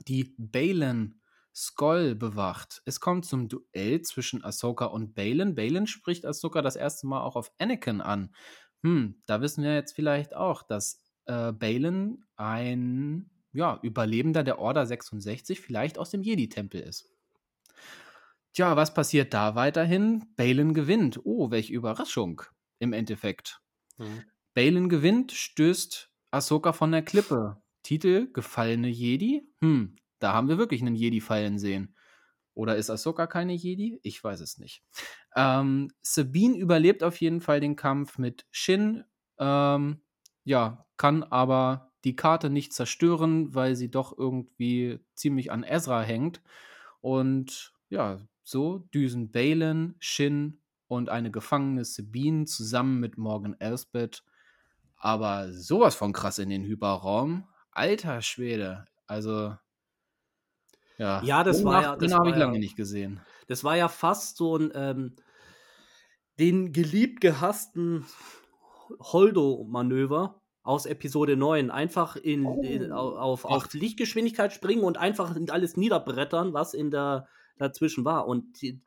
die Balin Skoll bewacht. Es kommt zum Duell zwischen Ahsoka und Balin. Balin spricht Ahsoka das erste Mal auch auf Anakin an. Hm, da wissen wir jetzt vielleicht auch, dass äh, Balin ein ja, Überlebender der Order 66 vielleicht aus dem Jedi-Tempel ist. Tja, was passiert da weiterhin? Balin gewinnt. Oh, welche Überraschung im Endeffekt. Mhm. Balin gewinnt, stößt Ahsoka von der Klippe. Titel: Gefallene Jedi? Hm, da haben wir wirklich einen Jedi fallen sehen. Oder ist Ahsoka keine Jedi? Ich weiß es nicht. Ähm, Sabine überlebt auf jeden Fall den Kampf mit Shin. Ähm, ja, kann aber die Karte nicht zerstören, weil sie doch irgendwie ziemlich an Ezra hängt. Und ja, so düsen Balin, Shin und eine gefangene Sabine zusammen mit Morgan Elsbeth aber sowas von krass in den Hyperraum. Alter Schwede. Also, ja. Ja, das so war ja- Den habe ich ja- lange nicht gesehen. Das war ja fast so ein ähm, den geliebt gehassten Holdo-Manöver. Aus Episode 9 einfach in, in Oh. auf, auf Lichtgeschwindigkeit springen und einfach alles niederbrettern, was in der dazwischen war. Und die,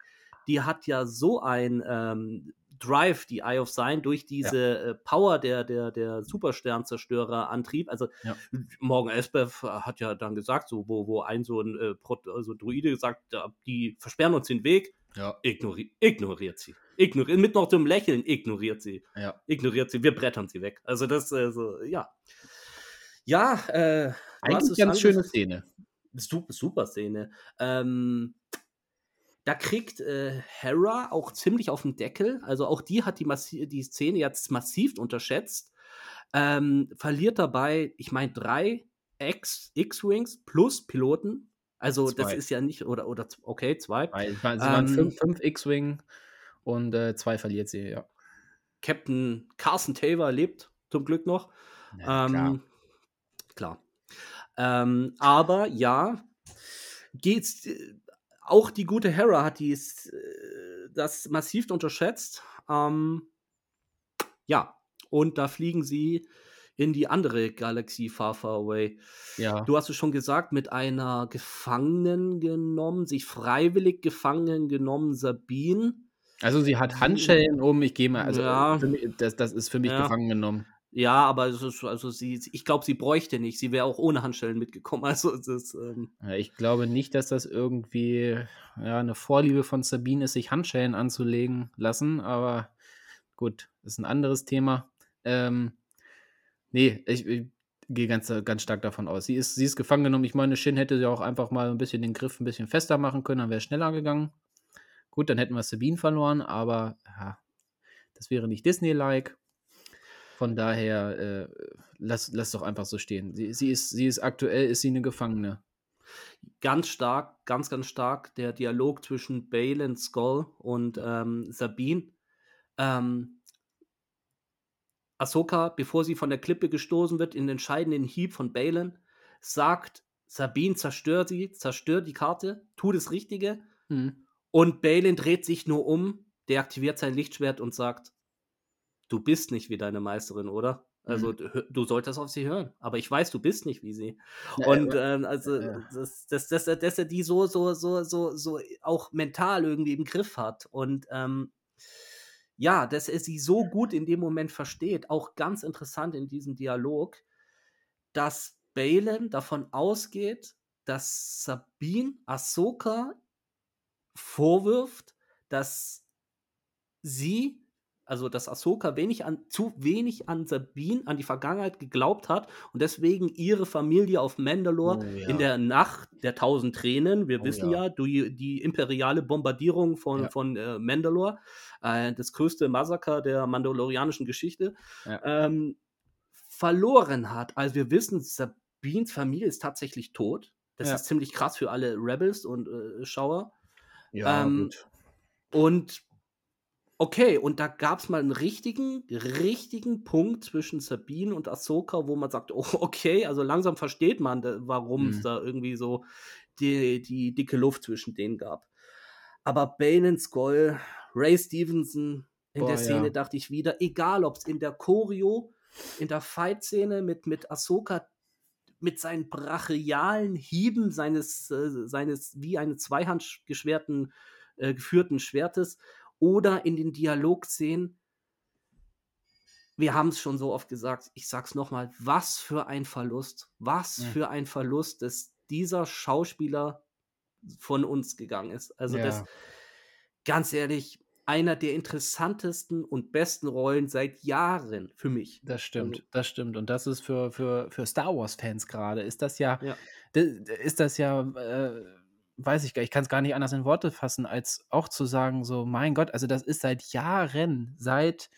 die hat ja so ein ähm, Drive, die Eye of Sign, durch diese äh, Power der, der, der Supersternzerstörer-Antrieb. Also Ja. Morgan Elsbeth hat ja dann gesagt, so, wo, wo ein so ein äh, also Druide gesagt, ja, die versperren uns den Weg, Ja. ignori ignoriert sie. Ignoriert, mit noch dem Lächeln ignoriert sie. Ja. Ignoriert sie, wir brettern sie weg. Also das, äh, so, ja. Ja, äh, Eigentlich ganz schöne Szene. Super, super Szene. Ähm, da kriegt äh, Hera auch ziemlich auf den Deckel. Also auch die hat die, massi die Szene jetzt massiv unterschätzt. Ähm, verliert dabei, ich meine, drei X- X-Wings plus Piloten. Also das Zwei. ist ja nicht, oder, oder okay, zwei. Sie waren Ähm, fünf, fünf X-Wing und äh, zwei verliert sie, ja. Captain Carson Taver lebt zum Glück noch. Ja, ähm, klar. klar. Ähm, aber ja, geht's. äh, Auch die gute Hera hat dies, äh, das massiv unterschätzt. Ähm, ja, und da fliegen sie in die andere Galaxie Far Far Away. ja. Du hast es schon gesagt, mit einer Gefangenen genommen, sich freiwillig gefangen genommen, Sabine. Also sie hat Handschellen um, ich gehe mal, also Ja. für mich, das, das ist für mich Ja. gefangen genommen. Ja, aber es ist, also sie, ich glaube, sie bräuchte nicht. Sie wäre auch ohne Handschellen mitgekommen. Also es ist, ähm, Ja, ich glaube nicht, dass das irgendwie ja, eine Vorliebe von Sabine ist, sich Handschellen anzulegen lassen, aber gut, ist ein anderes Thema. Ähm, nee, ich, ich gehe ganz, ganz stark davon aus. Sie ist, sie ist gefangen genommen. Ich meine, Shin hätte sie auch einfach mal ein bisschen den Griff ein bisschen fester machen können, dann wäre es schneller gegangen. Gut, dann hätten wir Sabine verloren, aber ja, das wäre nicht Disney-like. Von daher, äh, lass, lass doch einfach so stehen. Sie, sie, ist, sie ist aktuell, ist sie eine Gefangene. ganz stark, ganz, ganz stark der Dialog zwischen Bale Skull und ähm, Sabine. Ähm, Ahsoka, bevor sie von der Klippe gestoßen wird, in den entscheidenden Hieb von Balen, sagt, Sabine, zerstör sie, zerstör die Karte, tu das Richtige. Hm. Und Balin dreht sich nur um, deaktiviert sein Lichtschwert und sagt, du bist nicht wie deine Meisterin, oder? Also Mhm. du, solltest auf sie hören. Aber ich weiß, du bist nicht wie sie. Ja, Und ja, ähm, also, ja. dass, dass, er- dass er die so, so, so, so, so auch mental irgendwie im Griff hat. Und ähm, ja, dass er sie so gut in dem Moment versteht, auch ganz interessant in diesem Dialog, dass Balen davon ausgeht, dass Sabine Ahsoka vorwirft, dass sie, also dass Ahsoka wenig an, zu wenig an Sabine, an die Vergangenheit geglaubt hat und deswegen ihre Familie auf Mandalore Oh, ja. in der Nacht der tausend Tränen, wir Oh, wissen ja, ja. die, die imperiale Bombardierung von, Ja. von äh, Mandalore, äh, das größte Massaker der mandalorianischen Geschichte, ähm, verloren hat. Also wir wissen, Sabines Familie ist tatsächlich tot. Das ist ziemlich krass für alle Rebels und äh, Schauer. Ja, ähm, gut. Und okay, und da gab es mal einen richtigen, richtigen Punkt zwischen Sabine und Ahsoka, wo man sagt, oh, okay, also langsam versteht man, warum es Mhm. da irgendwie so die, die dicke Luft zwischen denen gab. Aber Bane Skull, Ray Stevenson, in Boah, der Szene ja. dachte ich wieder, egal ob es in der Choreo, in der Fight-Szene mit, mit Ahsoka, mit seinen brachialen Hieben seines, äh, seines wie eine Zweihand geschwerten, äh, geführten Schwertes oder in den Dialogszenen. Wir haben es schon so oft gesagt, ich sag's nochmal, was für ein Verlust, was Ja. für ein Verlust, dass dieser Schauspieler von uns gegangen ist. Also das, Ja. ganz ehrlich, einer der interessantesten und besten Rollen seit Jahren für mich. Das stimmt, Also- das stimmt. Und das ist für, für, für Star Wars-Fans gerade, ist das ja, Ja. ist das ja, äh, weiß ich gar nicht, ich kann es gar nicht anders in Worte fassen, als auch zu sagen, so, mein Gott, also das ist seit Jahren, seit,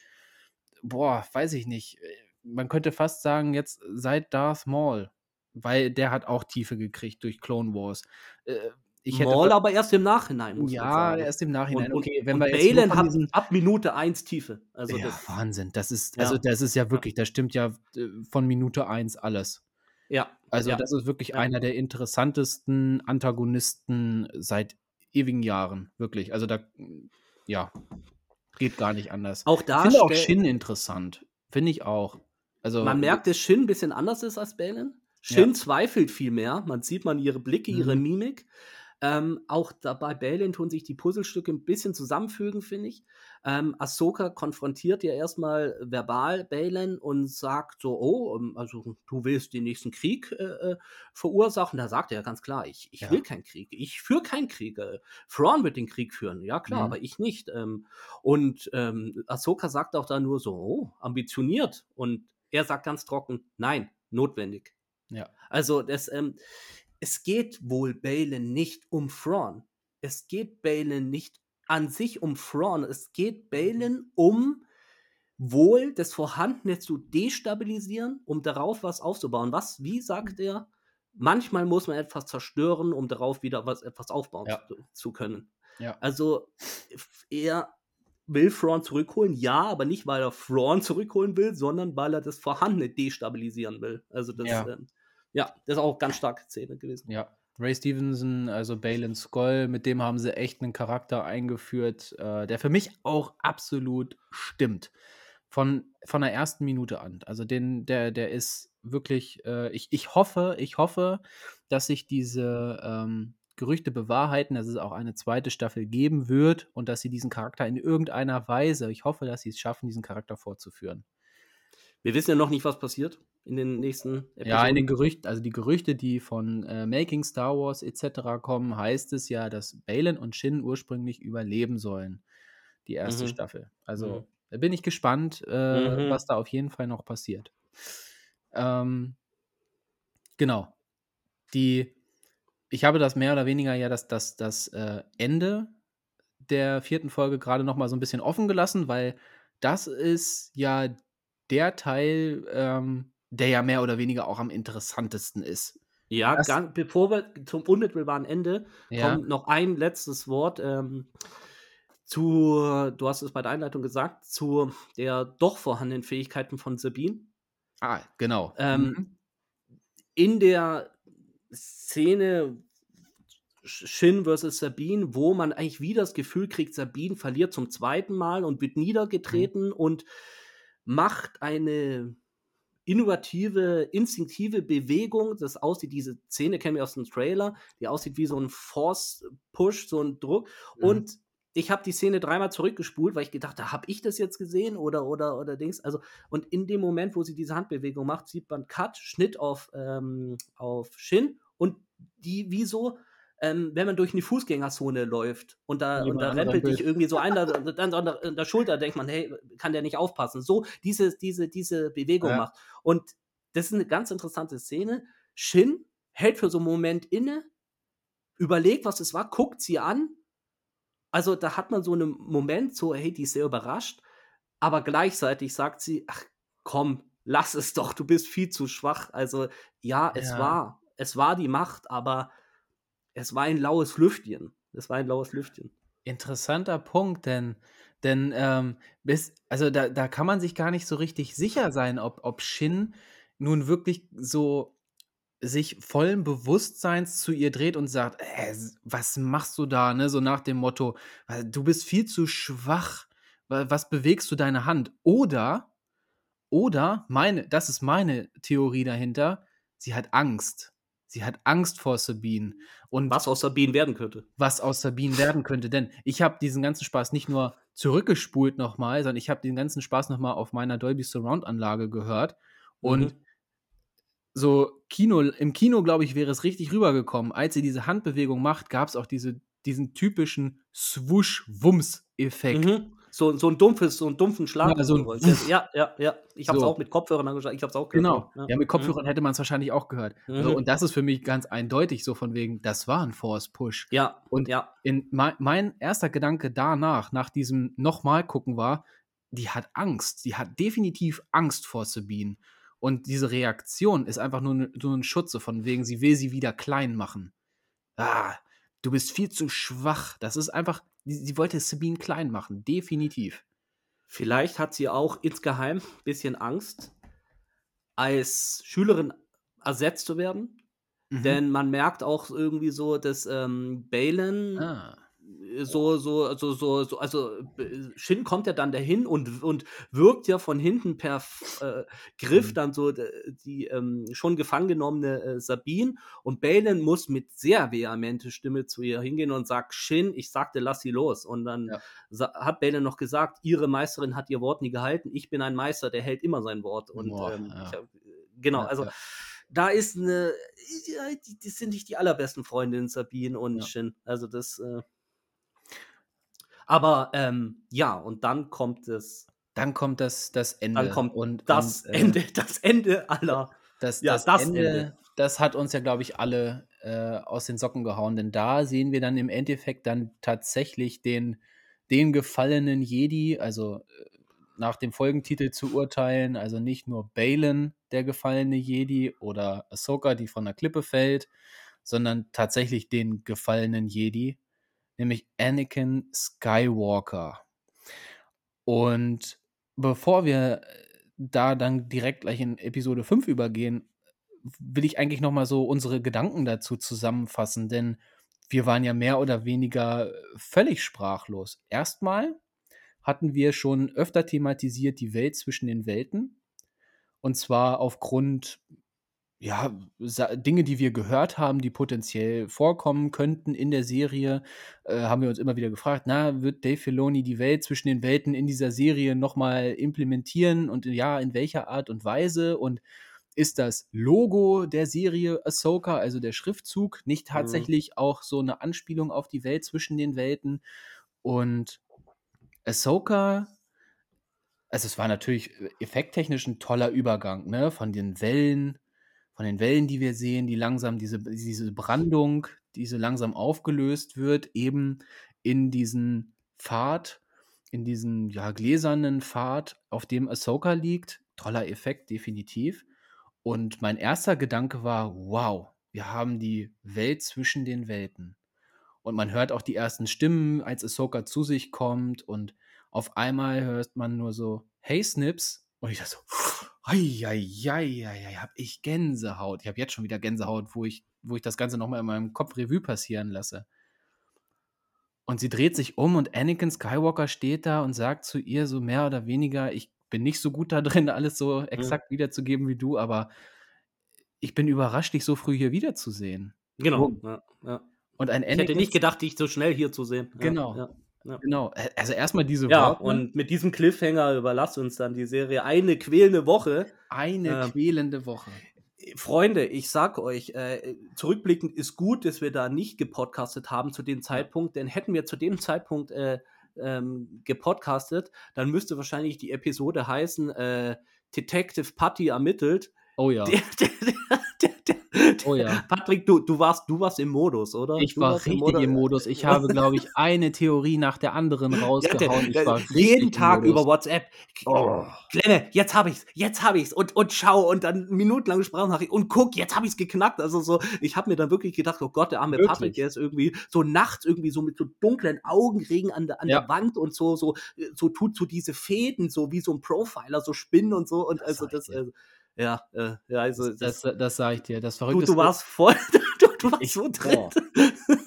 boah, weiß ich nicht, äh, man könnte fast sagen, jetzt seit Darth Maul, weil der hat auch Tiefe gekriegt durch Clone Wars. Äh, ich hätte Maul aber erst im Nachhinein, muss ja, erst im Nachhinein. Und, okay, wenn und wir Balen hat ab Minute 1 Tiefe. Also ja, das, Wahnsinn, das ist, Ja. also das ist ja wirklich, das stimmt ja äh, von Minute 1 alles. Ja. Also ja. das ist wirklich Ja. einer der interessantesten Antagonisten seit ewigen Jahren, wirklich. Also da, ja, geht gar nicht anders. Auch Ich da finde auch Shin interessant, finde ich auch. Also, Man merkt, dass Shin ein bisschen anders ist als Balin. Shin zweifelt viel mehr. Man sieht man ihre Blicke, ihre Mhm. Mimik. Ähm, auch da bei Balin tun sich die Puzzlestücke ein bisschen zusammenfügen, finde ich. Ähm, Ahsoka konfrontiert ja erstmal verbal Balin und sagt so, oh, ähm, also du willst den nächsten Krieg äh, äh, verursachen. Da sagt er ja ganz klar, ich, ich Ja. will keinen Krieg. Ich führe keinen Krieg. Äh, Thrawn wird den Krieg führen. Ja klar, Mhm. aber ich nicht. Ähm, und ähm, Ahsoka sagt auch da nur so, oh, ambitioniert. Und er sagt ganz trocken, nein, notwendig. ja. Also das, ähm, es geht wohl Balin nicht um Thrawn. Es geht Balin nicht an sich um Thrawn. Es geht Balin um wohl das Vorhandene zu destabilisieren, um darauf was aufzubauen. Was, wie sagt er? Manchmal muss man etwas zerstören, um darauf wieder was etwas aufbauen Ja. zu, zu können. Ja. Also er will Thrawn zurückholen, ja, aber nicht, weil er Thrawn zurückholen will, sondern weil er das Vorhandene destabilisieren will. Also das, Ja. ähm, ja, das ist auch ganz starke Szene gewesen. Ja. Ray Stevenson, also Balin Skoll, mit dem haben sie echt einen Charakter eingeführt, äh, der für mich auch absolut stimmt. Von, von der ersten Minute an. Also den, der, der ist wirklich, äh, ich, ich hoffe, ich hoffe, dass sich diese ähm, Gerüchte bewahrheiten, dass es auch eine zweite Staffel geben wird und dass sie diesen Charakter in irgendeiner Weise, ich hoffe, dass sie es schaffen, diesen Charakter fortzuführen. Wir wissen ja noch nicht, was passiert in den nächsten Ja, in den Gerüchten, also die Gerüchte, die von äh, Making Star Wars etc. kommen, heißt es ja, dass Balin und Shin ursprünglich überleben sollen, die erste Mhm. Staffel. Also Mhm. da bin ich gespannt, äh, Mhm. was da auf jeden Fall noch passiert. Ähm, genau. Die, ich habe das mehr oder weniger ja das, das, das äh, Ende der vierten Folge gerade noch mal so ein bisschen offen gelassen, weil das ist ja der Teil, ähm, der ja mehr oder weniger auch am interessantesten ist. Ja, Das- ganz, bevor wir zum unmittelbaren Ende Ja. kommt noch ein letztes Wort ähm, zu, du hast es bei der Einleitung gesagt, zu der doch vorhandenen Fähigkeiten von Sabine. Ah, genau. Ähm, Mhm. In der Szene Shin versus Sabine, wo man eigentlich wieder das Gefühl kriegt, Sabine verliert zum zweiten Mal und wird niedergetreten und macht eine innovative, instinktive Bewegung. Das aussieht, diese Szene kennen wir aus dem Trailer, die aussieht wie so ein Force-Push, so ein Druck. Mhm. Und ich habe die Szene dreimal zurückgespult, weil ich gedacht habe, habe ich das jetzt gesehen oder oder oder Dings. Also und in dem Moment, wo sie diese Handbewegung macht, sieht man Cut, Schnitt auf ähm, auf Shin und die wie so ähm, wenn man durch eine Fußgängerzone läuft und da, und da rempelt dich irgendwie so einer, dann an der, an der Schulter denkt man, hey, kann der nicht aufpassen? So diese, diese, diese Bewegung Ja. macht. Und das ist eine ganz interessante Szene. Shin hält für so einen Moment inne, überlegt, was es war, guckt sie an. Also da hat man so einen Moment, so, hey, die ist sehr überrascht, aber gleichzeitig sagt sie, ach komm, lass es doch, du bist viel zu schwach. Also ja, es Ja. war, es war die Macht, aber es war ein laues Lüftchen. Es war ein laues Lüftchen. Interessanter Punkt, denn, denn ähm, bis, also da, da kann man sich gar nicht so richtig sicher sein, ob, ob Shin nun wirklich so sich vollen Bewusstseins zu ihr dreht und sagt, was machst du da, ne? So nach dem Motto, "Äh, du bist viel zu schwach, wa- was bewegst du deine Hand? Oder, oder, meine, das ist meine Theorie dahinter, sie hat Angst. Sie hat Angst vor Sabine. Und Was aus Sabine werden könnte. was aus Sabine werden könnte. Denn ich habe diesen ganzen Spaß nicht nur zurückgespult nochmal, sondern ich habe den ganzen Spaß nochmal auf meiner Dolby Surround Anlage gehört. Und Mhm. so Kino, im Kino, glaube ich, wäre es richtig rübergekommen. Als sie diese Handbewegung macht, gab es auch diese, diesen typischen Swoosh-Wumms-Effekt. Mhm. So, so ein dumpfes, so einen dumpfen Schlag. Ja, so ein ja, ja, ja. Ich habe es So. auch mit Kopfhörern angeschaut. Ich habe es auch gehört. Genau. Ja, Ja, mit Kopfhörern hätte man es wahrscheinlich auch gehört. Mhm. und das ist für mich ganz eindeutig so von wegen, das war ein Force-Push. Ja, Und ja. in, mein, mein erster Gedanke danach, nach diesem nochmal gucken war, die hat Angst. Die hat definitiv Angst vor Sabine. Und diese Reaktion ist einfach nur, nur ein Schutze von wegen, sie will sie wieder klein machen. Ah, du bist viel zu schwach. Das ist einfach, sie, wollte Sabine klein machen. Definitiv. Vielleicht hat sie auch insgeheim ein bisschen Angst, als Schülerin ersetzt zu werden. Mhm. Denn man merkt auch irgendwie so, dass ähm, Balin ah, so, so, so, so, so, also äh, Shin kommt ja dann dahin und, und wirkt ja von hinten per äh, Griff mhm. dann so die ähm, schon gefangen genommene äh, Sabine und Balen muss mit sehr vehementer Stimme zu ihr hingehen und sagt, Shin, ich sagte, lass sie los. Und dann ja. hat Balen noch gesagt, ihre Meisterin hat ihr Wort nie gehalten, ich bin ein Meister, der hält immer sein Wort. Und Boah, ähm, ja. hab, genau, also da ist eine, die, sind nicht die allerbesten Freundinnen, Sabine und Shin. Also das äh, aber ähm, ja, und dann kommt es. Dann kommt das, das Ende. Dann kommt und, das und, äh, Ende, das Ende aller. Das, ja, das, das Ende, Ende, das hat uns ja, glaube ich, alle äh, aus den Socken gehauen, denn da sehen wir dann im Endeffekt dann tatsächlich den, den gefallenen Jedi, also äh, nach dem Folgentitel zu urteilen, also nicht nur Balen, der gefallene Jedi, oder Ahsoka, die von der Klippe fällt, sondern tatsächlich den gefallenen Jedi, nämlich Anakin Skywalker. Und bevor wir da dann direkt gleich in Episode 5 übergehen, will ich eigentlich noch mal so unsere Gedanken dazu zusammenfassen, denn wir waren ja mehr oder weniger völlig sprachlos. Erstmal hatten wir schon öfter thematisiert die Welt zwischen den Welten. Und zwar aufgrund ja, Dinge, die wir gehört haben, die potenziell vorkommen könnten in der Serie, äh, haben wir uns immer wieder gefragt, na, wird Dave Filoni die Welt zwischen den Welten in dieser Serie nochmal implementieren und ja, in welcher Art und Weise und ist das Logo der Serie Ahsoka, also der Schriftzug, nicht mhm. tatsächlich mhm. auch so eine Anspielung auf die Welt zwischen den Welten und Ahsoka also es war natürlich äh, effekttechnisch ein toller Übergang, ne, von den Wellen von den Wellen, die wir sehen, die langsam diese, diese Brandung, diese langsam aufgelöst wird, eben in diesen Pfad, in diesen ja, gläsernen Pfad, auf dem Ahsoka liegt. Toller Effekt, definitiv. Und mein erster Gedanke war, wow, wir haben die Welt zwischen den Welten. Und man hört auch die ersten Stimmen, als Ahsoka zu sich kommt und auf einmal hört man nur so, hey Snips. Und ich dachte so, Eieieiei, hab ich Gänsehaut. Ich habe jetzt schon wieder Gänsehaut, wo ich, wo ich das Ganze nochmal in meinem Kopf Revue passieren lasse. Und sie dreht sich um und Anakin Skywalker steht da und sagt zu ihr so mehr oder weniger, ich bin nicht so gut da drin, alles so exakt ja. wiederzugeben wie du, aber ich bin überrascht, dich so früh hier wiederzusehen. Genau, ja, ja. Und ein Anakin, ich hätte nicht gedacht, dich so schnell hier zu sehen. Genau. Ja. Genau, also erstmal diese ja, Worte. und mit diesem Cliffhanger überlasst uns dann die Serie eine quälende Woche. Eine ähm, quälende Woche. Freunde, ich sag euch, äh, zurückblickend ist gut, dass wir da nicht gepodcastet haben zu dem Zeitpunkt, denn hätten wir zu dem Zeitpunkt äh, ähm, gepodcastet, dann müsste wahrscheinlich die Episode heißen äh, Detective Putty ermittelt. Oh ja. Der, der, der, Oh ja. Patrick, du, du, warst, du warst im Modus, oder? Ich du war richtig im Modus. im Modus. Ich habe, glaube ich, eine Theorie nach der anderen rausgehauen. Ja, der, jeden Tag über WhatsApp. Oh. Jetzt habe ich's, jetzt habe ich's und, und schau und dann minutenlang Sprachnachricht und guck, jetzt habe ich's geknackt. Also so, ich habe mir dann wirklich gedacht, oh Gott, der arme wirklich? Patrick, der ist irgendwie so nachts irgendwie so mit so dunklen Augenringen an der, an ja. der Wand und so, so, so tut so diese Fäden so wie so ein Profiler so spinnen und so und das also das, also, ja, äh, ja, also das, das, das sage ich dir. Das Verrückte du, du warst voll, du, du warst ich, so drin.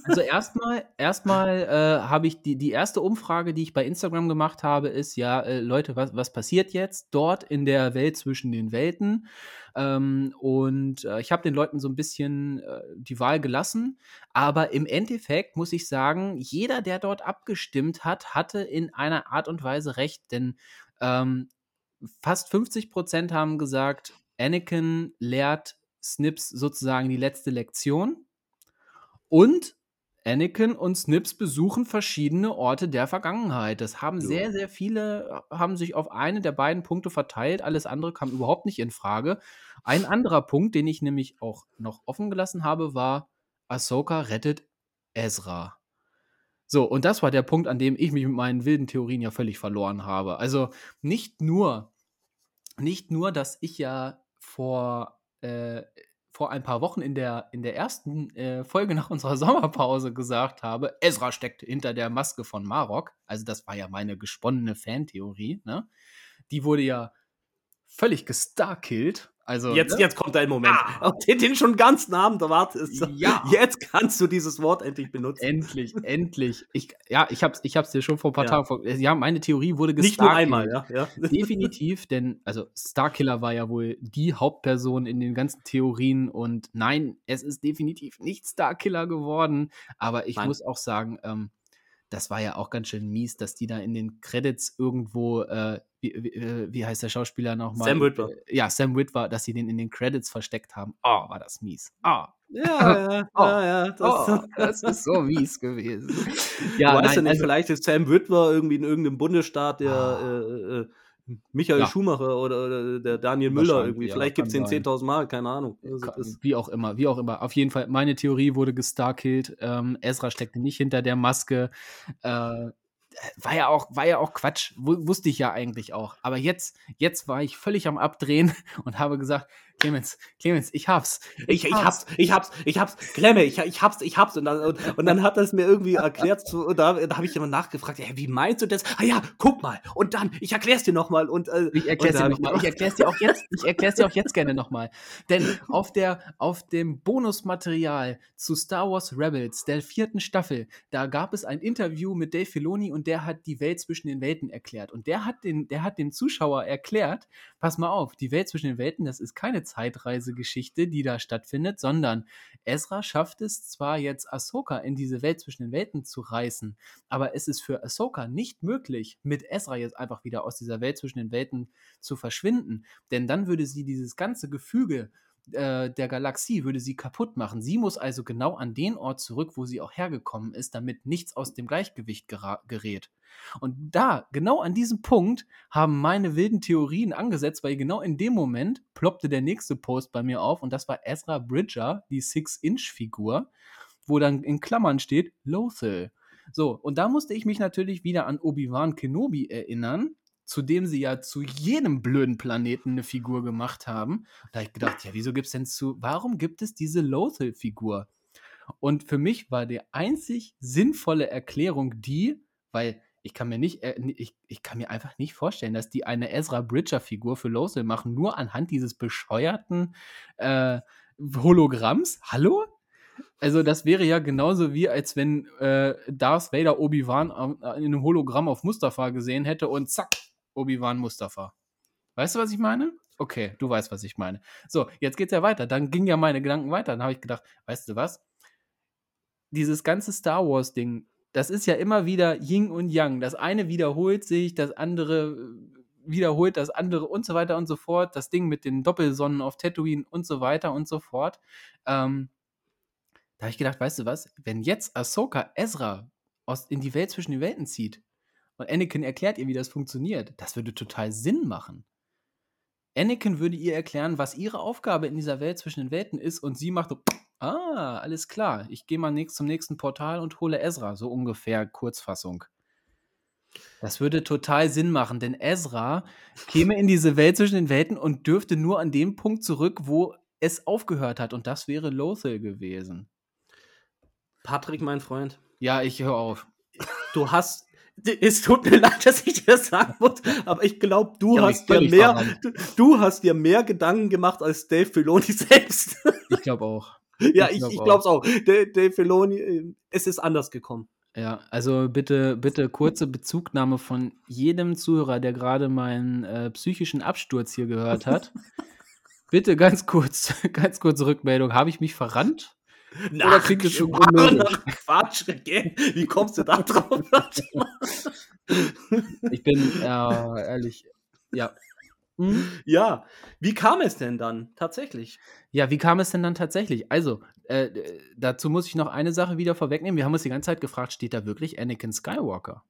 Also erstmal, erstmal äh, habe ich die, die erste Umfrage, die ich bei Instagram gemacht habe, ist ja, äh, Leute, was, was passiert jetzt dort in der Welt zwischen den Welten? Ähm, und äh, ich habe den Leuten so ein bisschen äh, die Wahl gelassen. Aber im Endeffekt muss ich sagen, jeder, der dort abgestimmt hat, hatte in einer Art und Weise recht, denn ähm, fast 50 Prozent haben gesagt, Anakin lehrt Snips sozusagen die letzte Lektion. Und Anakin und Snips besuchen verschiedene Orte der Vergangenheit. Das haben ja. sehr, sehr viele, haben sich auf eine der beiden Punkte verteilt. Alles andere kam überhaupt nicht in Frage. Ein anderer Punkt, den ich nämlich auch noch offen gelassen habe, war, Ahsoka rettet Ezra. So, und das war der Punkt, an dem ich mich mit meinen wilden Theorien ja völlig verloren habe. Also nicht nur, nicht nur, dass ich ja vor, äh, vor ein paar Wochen in der, in der ersten äh, Folge nach unserer Sommerpause gesagt habe, Ezra steckt hinter der Maske von Marok. Also das war ja meine gesponnene Fantheorie. Ne? Die wurde ja völlig gestarkillt. Also, jetzt, ne? jetzt kommt dein Moment. Ah. Den, den schon ganz Namen wartest. Ja. Jetzt kannst du dieses Wort endlich benutzen. Endlich, endlich. Ich, ja, ich hab's, ich hab's dir schon vor ein paar ja. Tagen vor. Ja, meine Theorie wurde gestarkillt. Nicht nur einmal, ja. ja. Definitiv, denn, also Starkiller war ja wohl die Hauptperson in den ganzen Theorien und nein, es ist definitiv nicht Starkiller geworden. Aber ich nein. muss auch sagen, ähm, das war ja auch ganz schön mies, dass die da in den Credits irgendwo, äh, wie, wie, äh, wie, heißt der Schauspieler nochmal? Sam Witwer. Äh, ja, Sam Witwer, dass sie den in den Credits versteckt haben. Oh, war das mies. Oh. Ja, ja, oh, ja, ja das, oh, das, ist so mies gewesen. ja, weißt nein, du nicht, also, vielleicht ist Sam Witwer irgendwie in irgendeinem Bundesstaat, der oh. äh, äh Michael ja. Schumacher oder, oder, der Daniel Müller irgendwie. Ja, Vielleicht gibt es den 10.000 Mal, keine Ahnung. Also, wie auch immer, wie auch immer. Auf jeden Fall, meine Theorie wurde gestarkillt. Ähm, Ezra steckte nicht hinter der Maske. Äh, war ja auch, war ja auch Quatsch, wusste ich ja eigentlich auch. Aber jetzt, jetzt war ich völlig am Abdrehen und habe gesagt, Clemens, Clemens, ich hab's. Ich, ich, hab's, ich hab's, ich hab's, Klemme, ich, ich hab's, ich hab's. Und dann, und, und dann hat er es mir irgendwie erklärt, so, und da, da habe ich immer nachgefragt, ja, wie meinst du das? Ah ja, guck mal. Und dann, ich erklär's dir nochmal. Und, äh, ich erklär's dir nochmal. Ich erklär's dir auch jetzt, ich erklär's dir auch jetzt gerne nochmal. Denn auf der, auf dem Bonusmaterial zu Star Wars Rebels, der vierten Staffel, da gab es ein Interview mit Dave Filoni und der hat die Welt zwischen den Welten erklärt. Und der hat den, der hat dem Zuschauer erklärt, pass mal auf, die Welt zwischen den Welten, das ist keine Zeitreisegeschichte, die da stattfindet, sondern Ezra schafft es zwar jetzt Ahsoka in diese Welt zwischen den Welten zu reißen, aber es ist für Ahsoka nicht möglich, mit Ezra jetzt einfach wieder aus dieser Welt zwischen den Welten zu verschwinden, denn dann würde sie dieses ganze Gefüge äh, der Galaxie würde sie kaputt machen. Sie muss also genau an den Ort zurück, wo sie auch hergekommen ist, damit nichts aus dem Gleichgewicht gerät. Und da, genau an diesem Punkt, haben meine wilden Theorien angesetzt, weil genau in dem Moment ploppte der nächste Post bei mir auf und das war Ezra Bridger, die Six-Inch-Figur, wo dann in Klammern steht Lothal. So, und da musste ich mich natürlich wieder an Obi-Wan Kenobi erinnern, zu dem sie ja zu jedem blöden Planeten eine Figur gemacht haben. Da habe ich gedacht, ja, wieso gibt es denn zu, warum gibt es diese Lothal-Figur? Und für mich war die einzig sinnvolle Erklärung die, weil ich kann mir nicht, äh, ich, ich kann mir einfach nicht vorstellen, dass die eine Ezra Bridger-Figur für Lothal machen, nur anhand dieses bescheuerten äh, Hologramms. Hallo? Also, das wäre ja genauso wie, als wenn äh, Darth Vader Obi-Wan äh, in einem Hologramm auf Mustafa gesehen hätte und zack, Obi-Wan Mustafa. Weißt du, was ich meine? Okay, du weißt, was ich meine. So, jetzt geht's ja weiter. Dann gingen ja meine Gedanken weiter. Dann habe ich gedacht, weißt du was? Dieses ganze Star Wars-Ding das ist ja immer wieder Yin und Yang. Das eine wiederholt sich, das andere äh, wiederholt das andere und so weiter und so fort. Das Ding mit den Doppelsonnen auf Tatooine und so weiter und so fort. Ähm, da habe ich gedacht, weißt du was? Wenn jetzt Ahsoka Ezra aus, in die Welt zwischen den Welten zieht und Anakin erklärt ihr, wie das funktioniert, das würde total Sinn machen. Anakin würde ihr erklären, was ihre Aufgabe in dieser Welt zwischen den Welten ist und sie macht so Ah, alles klar. Ich gehe mal nächst, zum nächsten Portal und hole Ezra, so ungefähr Kurzfassung. Das würde total Sinn machen, denn Ezra käme in diese Welt zwischen den Welten und dürfte nur an dem Punkt zurück, wo es aufgehört hat. Und das wäre Lothal gewesen. Patrick, mein Freund. Ja, ich höre auf. Du hast. Es tut mir leid, dass ich dir das sagen muss, aber ich glaube, du ja, hast dir mehr, du, du, hast dir mehr Gedanken gemacht als Dave Filoni selbst. Ich glaube auch. ja, ich, ich glaube es auch. Dave, Dave Filoni, äh, es ist anders gekommen. Ja, also bitte, bitte kurze Bezugnahme von jedem Zuhörer, der gerade meinen äh, psychischen Absturz hier gehört hat. bitte ganz kurz, ganz kurze Rückmeldung. Habe ich mich verrannt? Na, Oder klingt es schon nach Quatsch, wie kommst du da drauf? ich bin, äh, ehrlich, ja, Mhm. Ja, wie kam es denn dann tatsächlich? Ja, wie kam es denn dann tatsächlich? Also, äh, dazu muss ich noch eine Sache wieder vorwegnehmen. Wir haben uns die ganze Zeit gefragt, steht da wirklich Anakin Skywalker?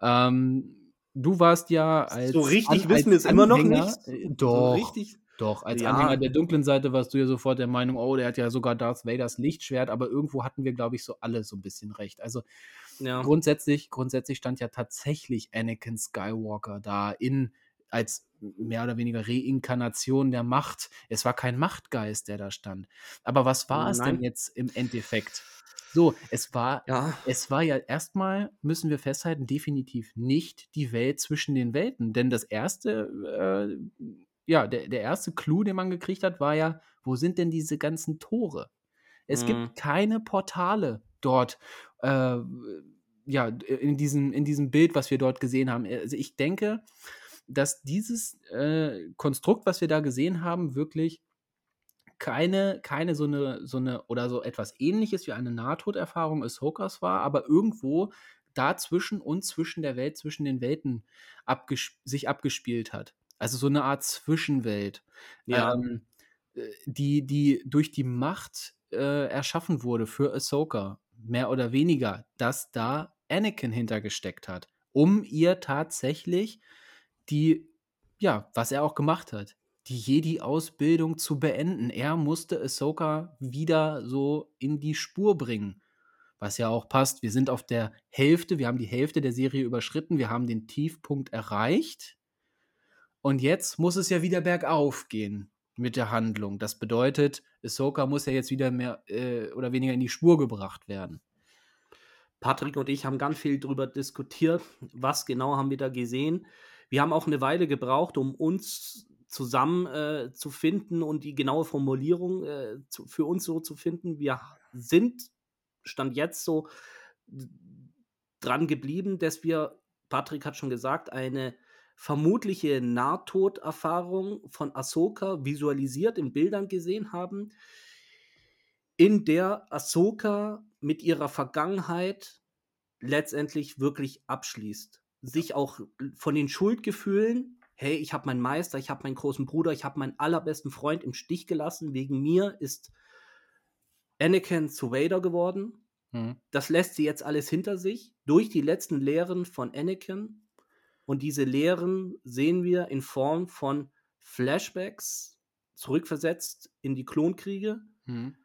Ähm, du warst ja als. So richtig als wissen wir es immer noch nicht. Äh, doch. So richtig. Doch, als ja. Anhänger der dunklen Seite warst du ja sofort der Meinung, oh, der hat ja sogar Darth Vaders Lichtschwert, aber irgendwo hatten wir, glaube ich, so alle so ein bisschen recht. Also ja. grundsätzlich, grundsätzlich stand ja tatsächlich Anakin Skywalker da in als mehr oder weniger Reinkarnation der Macht. Es war kein Machtgeist, der da stand. Aber was war es denn jetzt im Endeffekt? So, es war, Ja. es war ja erstmal, müssen wir festhalten, definitiv nicht die Welt zwischen den Welten. Denn das erste, äh, ja, der, der erste Clou, den man gekriegt hat, war ja, wo sind denn diese ganzen Tore? Es Mhm. gibt keine Portale dort, äh, ja, in diesem, in diesem Bild, was wir dort gesehen haben. Also ich denke, dass dieses äh, Konstrukt, was wir da gesehen haben, wirklich keine, keine so eine, so eine oder so etwas ähnliches wie eine Nahtoderfahrung Ahsokas war, aber irgendwo dazwischen und zwischen der Welt, zwischen den Welten abges sich abgespielt hat. Also so eine Art Zwischenwelt, Ja. ähm, äh, die, die durch die Macht äh, erschaffen wurde für Ahsoka, mehr oder weniger, dass da Anakin hintergesteckt hat, um ihr tatsächlich die, ja, was er auch gemacht hat, die Jedi-Ausbildung zu beenden. Er musste Ahsoka wieder so in die Spur bringen. Was ja auch passt. Wir sind auf der Hälfte, wir haben die Hälfte der Serie überschritten, wir haben den Tiefpunkt erreicht. Und jetzt muss es ja wieder bergauf gehen mit der Handlung. Das bedeutet, Ahsoka muss ja jetzt wieder mehr äh, oder weniger in die Spur gebracht werden. Patrick und ich haben ganz viel darüber diskutiert, was genau haben wir da gesehen. Wir haben auch eine Weile gebraucht, um uns zusammen äh, zu finden und die genaue Formulierung äh, zu, für uns so zu finden. Wir sind, stand jetzt so dran geblieben, dass wir, Patrick hat schon gesagt, eine vermutliche Nahtoderfahrung von Ahsoka visualisiert in Bildern gesehen haben, in der Ahsoka mit ihrer Vergangenheit letztendlich wirklich abschließt. Sich auch von den Schuldgefühlen, hey, ich habe meinen Meister, ich habe meinen großen Bruder, ich habe meinen allerbesten Freund im Stich gelassen, wegen mir ist Anakin zu Vader geworden. Hm. Das lässt sie jetzt alles hinter sich durch die letzten Lehren von Anakin. Und diese Lehren sehen wir in Form von Flashbacks, zurückversetzt in die Klonkriege. Hm.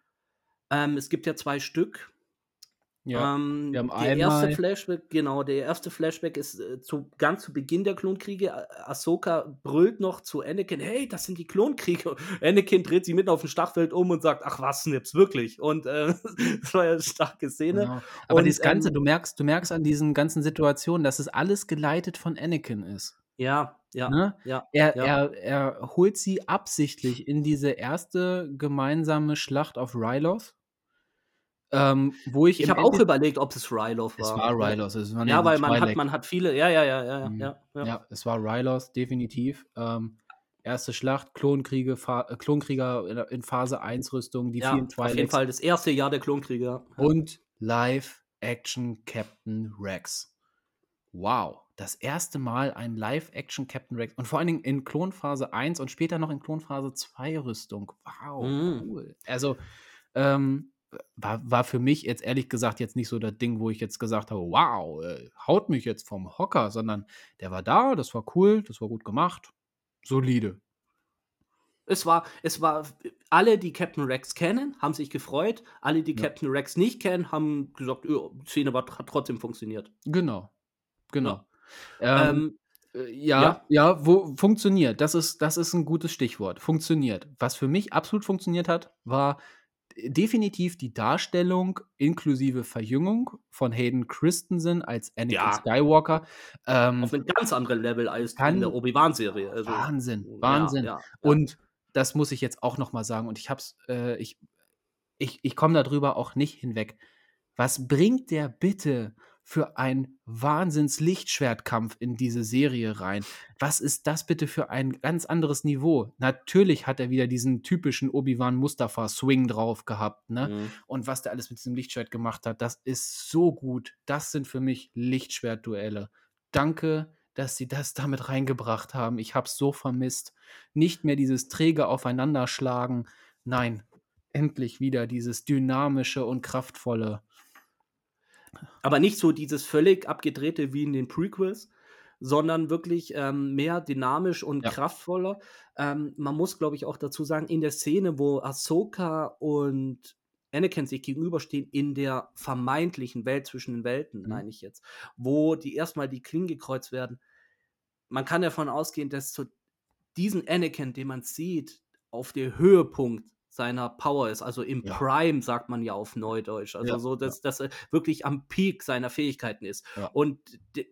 Ähm, es gibt ja zwei Stück. Ja, ähm, wir haben der erste einmal- Flashback, genau, der erste Flashback ist äh, zu, ganz zu Beginn der Klonkriege. Ah- Ahsoka brüllt noch zu Anakin, hey, das sind die Klonkriege. Anakin dreht sich mitten auf dem Schlachtfeld um und sagt, ach was, Nips, wirklich. Und äh, das war ja eine starke Szene. Genau. Aber Und, das Ganze, ähm, du merkst, du merkst an diesen ganzen Situationen, dass es alles geleitet von Anakin ist. Ja, ja, Ne? ja. Er, ja. er, er holt sie absichtlich in diese erste gemeinsame Schlacht auf Ryloth, ähm, wo ich Ich habe auch überlegt, ob es Ryloth war. Es war Ryloth, es waren Ja, weil man hat, man hat viele, ja, ja, ja, ja, Mhm. ja, ja. Ja, es war Ryloth, definitiv. Ähm, erste Schlacht, Klonkriege, Fa äh, Klonkrieger in, Phase 1 Rüstung, die Ja, vielen auf jeden Fall das erste Jahr der Klonkriege. ja. und Live-Action Captain Rex. Wow, das erste Mal ein Live-Action Captain Rex und vor allen Dingen in Klonphase 1 und später noch in Klonphase 2 Rüstung. Wow, Mhm. cool. Also, ähm, war, war für mich jetzt ehrlich gesagt jetzt nicht so das Ding, wo ich jetzt gesagt habe, wow, äh, haut mich jetzt vom Hocker, sondern der war da, das war cool, das war gut gemacht, solide. Es war, es war, alle, die Captain Rex kennen, haben sich gefreut. Alle, die Ja. Captain Rex nicht kennen, haben gesagt, "Ja, die Szene war, hat trotzdem funktioniert. Genau, genau. Ja. Ähm, Ähm, Äh, Ja, Ja. ja, wo funktioniert. Das ist, das ist ein gutes Stichwort. Funktioniert. Was für mich absolut funktioniert hat, war definitiv die Darstellung inklusive Verjüngung von Hayden Christensen als Anakin Ja. Skywalker. Ähm, auf einem ganz anderen Level als in der Obi-Wan-Serie. Also, Wahnsinn, ja, Wahnsinn. Ja, ja. Und das muss ich jetzt auch noch mal sagen. Und ich hab's, äh, ich, ich, ich komme darüber auch nicht hinweg. Was bringt der bitte für ein Wahnsinns-Lichtschwertkampf in diese Serie rein? Was ist das bitte für ein ganz anderes Niveau? Natürlich hat er wieder diesen typischen Obi-Wan Mustafa-Swing drauf gehabt, ne? Mhm. Und was der alles mit diesem Lichtschwert gemacht hat, das ist so gut. Das sind für mich Lichtschwertduelle. Danke, dass sie das damit reingebracht haben. Ich habe es so vermisst. Nicht mehr dieses träge Aufeinanderschlagen. Nein, endlich wieder dieses dynamische und kraftvolle. Aber nicht so dieses völlig abgedrehte wie in den Prequels, sondern wirklich ähm, mehr dynamisch und Ja. kraftvoller. Ähm, man muss, glaube ich, auch dazu sagen, in der Szene, wo Ahsoka und Anakin sich gegenüberstehen, in der vermeintlichen Welt zwischen den Welten, Mhm. meine ich jetzt, wo die erstmal die Klingen gekreuzt werden. Man kann davon ausgehen, dass zu diesen Anakin, den man sieht, auf der Höhepunkt seiner Power ist, also im Ja. Prime, sagt man ja auf Neudeutsch. Also Ja, so, dass, dass er wirklich am Peak seiner Fähigkeiten ist. Und de,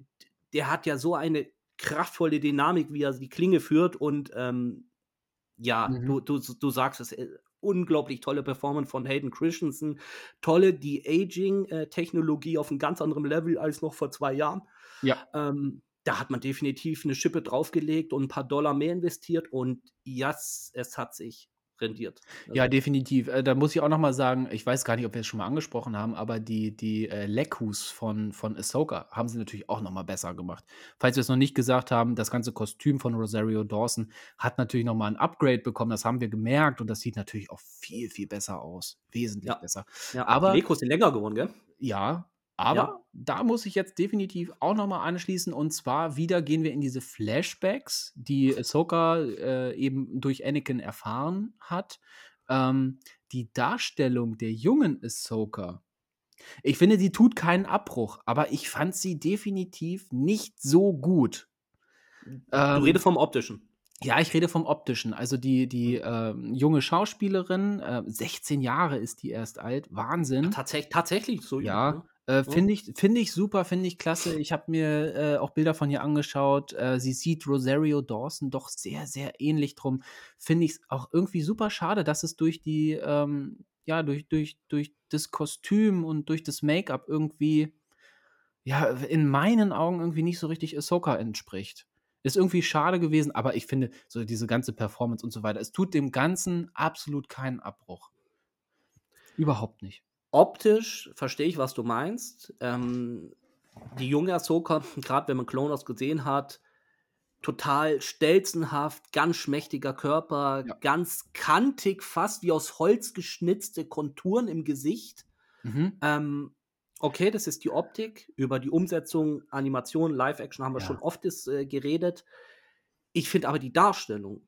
der hat ja so eine kraftvolle Dynamik, wie er die Klinge führt. Und ähm, ja, Mhm. du, du, du sagst es, äh, unglaublich tolle Performance von Hayden Christensen. Tolle De-Aging-Technologie auf einem ganz anderen Level als noch vor zwei Jahren. Ja. Ähm, da hat man definitiv eine Schippe draufgelegt und ein paar Dollar mehr investiert und yes, es hat sich rendiert. Ja, Also, definitiv. Äh, da muss ich auch noch mal sagen, ich weiß gar nicht, ob wir es schon mal angesprochen haben, aber die die, äh, Leckus von von Ahsoka haben sie natürlich auch noch mal besser gemacht. Falls wir es noch nicht gesagt haben, das ganze Kostüm von Rosario Dawson hat natürlich noch mal 'n Upgrade bekommen, das haben wir gemerkt und das sieht natürlich auch viel, viel besser aus, wesentlich ja, besser. ja. Aber die Lekos sind länger geworden, gell? Ja, aber Ja. da muss ich jetzt definitiv auch noch mal anschließen und zwar wieder gehen wir in diese Flashbacks, die Ahsoka, äh, eben durch Anakin erfahren hat. Ähm, die Darstellung der jungen Ahsoka ich finde, die tut keinen Abbruch, aber ich fand sie definitiv nicht so gut. Du Ähm redest vom Optischen. ja, ich rede vom Optischen. Also die die, ähm, junge Schauspielerin, äh, 16 Jahre ist die erst alt, Ja, Wahnsinn. tatsäch tatsächlich so jung, Ja, ne? Äh, finde ich finde ich super, finde ich klasse. Ich habe mir, äh, auch Bilder von ihr angeschaut. Äh, sie sieht Rosario Dawson doch sehr, sehr ähnlich. Drum finde ich's auch irgendwie super schade, dass es durch die, ähm ja, durch durch durch das Kostüm und durch das Make-up irgendwie, ja, in meinen Augen irgendwie nicht so richtig Ahsoka entspricht. Ist irgendwie schade gewesen, aber ich finde, so diese ganze Performance und so weiter, es tut dem Ganzen absolut keinen Abbruch. Überhaupt nicht. Optisch verstehe ich, was du meinst. Ähm, die junge Ahsoka, grad wenn man Clone gesehen hat, total stelzenhaft, ganz schmächtiger Körper, Ja. ganz kantig, fast wie aus Holz geschnitzte Konturen im Gesicht. Mhm. Ähm, okay, das ist die Optik. Über die Umsetzung, Animation, Live-Action haben wir schon Ja. oft ist, äh, geredet. Ich finde aber die Darstellung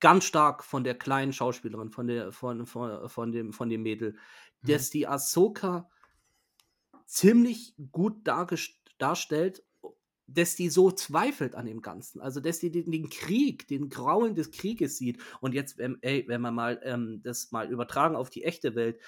ganz stark von der kleinen Schauspielerin, von der von von von dem von dem Mädel, Mhm. dass die Ahsoka ziemlich gut darstellt, dass die so zweifelt an dem Ganzen. Also, dass die den den Krieg, den Grauen des Krieges sieht. Und jetzt, ähm, ey, wenn wir mal, ähm, das mal übertragen auf die echte Welt.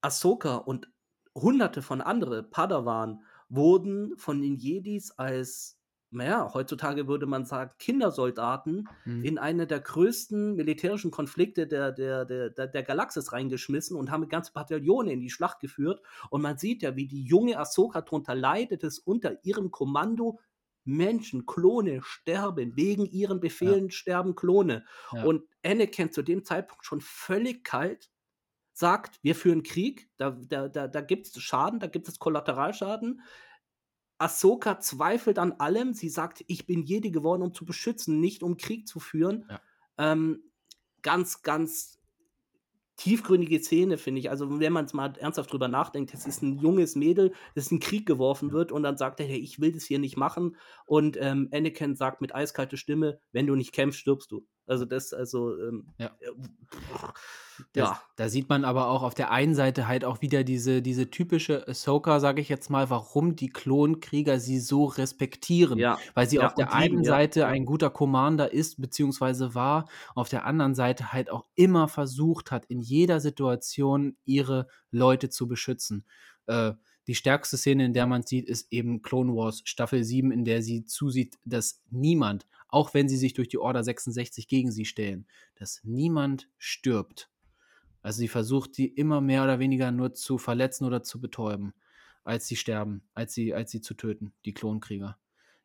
Ahsoka und Hunderte von andere Padawan wurden von den Jedis als, na ja, heutzutage würde man sagen, Kindersoldaten Mhm. in eine der größten militärischen Konflikte der der der der der Galaxis reingeschmissen und haben ganze Bataillone in die Schlacht geführt. Und man sieht ja, wie die junge Ahsoka drunter leidet, dass unter ihrem Kommando Menschen, Klone sterben. Wegen ihren Ja. Befehlen sterben Klone. Ja. Und Anakin zu dem Zeitpunkt schon völlig kalt sagt: „Wir führen Krieg, da da da da gibt's Schaden, da gibt es Kollateralschaden.“ Ahsoka zweifelt an allem. Sie sagt: „Ich bin Jedi geworden, um zu beschützen, nicht um Krieg zu führen.“ Ja. Ähm, ganz, ganz tiefgründige Szene, finde ich. Also, wenn man's mal ernsthaft drüber nachdenkt, das ist 'n junges Mädel, das in Krieg geworfen wird und dann sagt er: „Hey, ich will das hier nicht machen.“ Und, ähm, Anakin sagt mit eiskalte Stimme: „Wenn du nicht kämpfst, stirbst du.“ Also, das also, ähm, Ja. äh, Das ja. da sieht man aber auch auf der einen Seite halt auch wieder diese diese typische Ahsoka, sage ich jetzt mal, warum die Klonkrieger sie so respektieren. Ja, Weil sie ja, auf der lieben, einen ja, Seite ein guter Commander ist beziehungsweise war, auf der anderen Seite halt auch immer versucht hat, in jeder Situation ihre Leute zu beschützen. Äh, die stärkste Szene, in der man's sieht, ist eben Clone Wars Staffel 7, in der sie zusieht, dass niemand, auch wenn sie sich durch die Order 66 gegen sie stellen, dass niemand stirbt. Also, sie versucht, die immer mehr oder weniger nur zu verletzen oder zu betäuben, als sie sterben, als sie als sie zu töten, die Klonkrieger.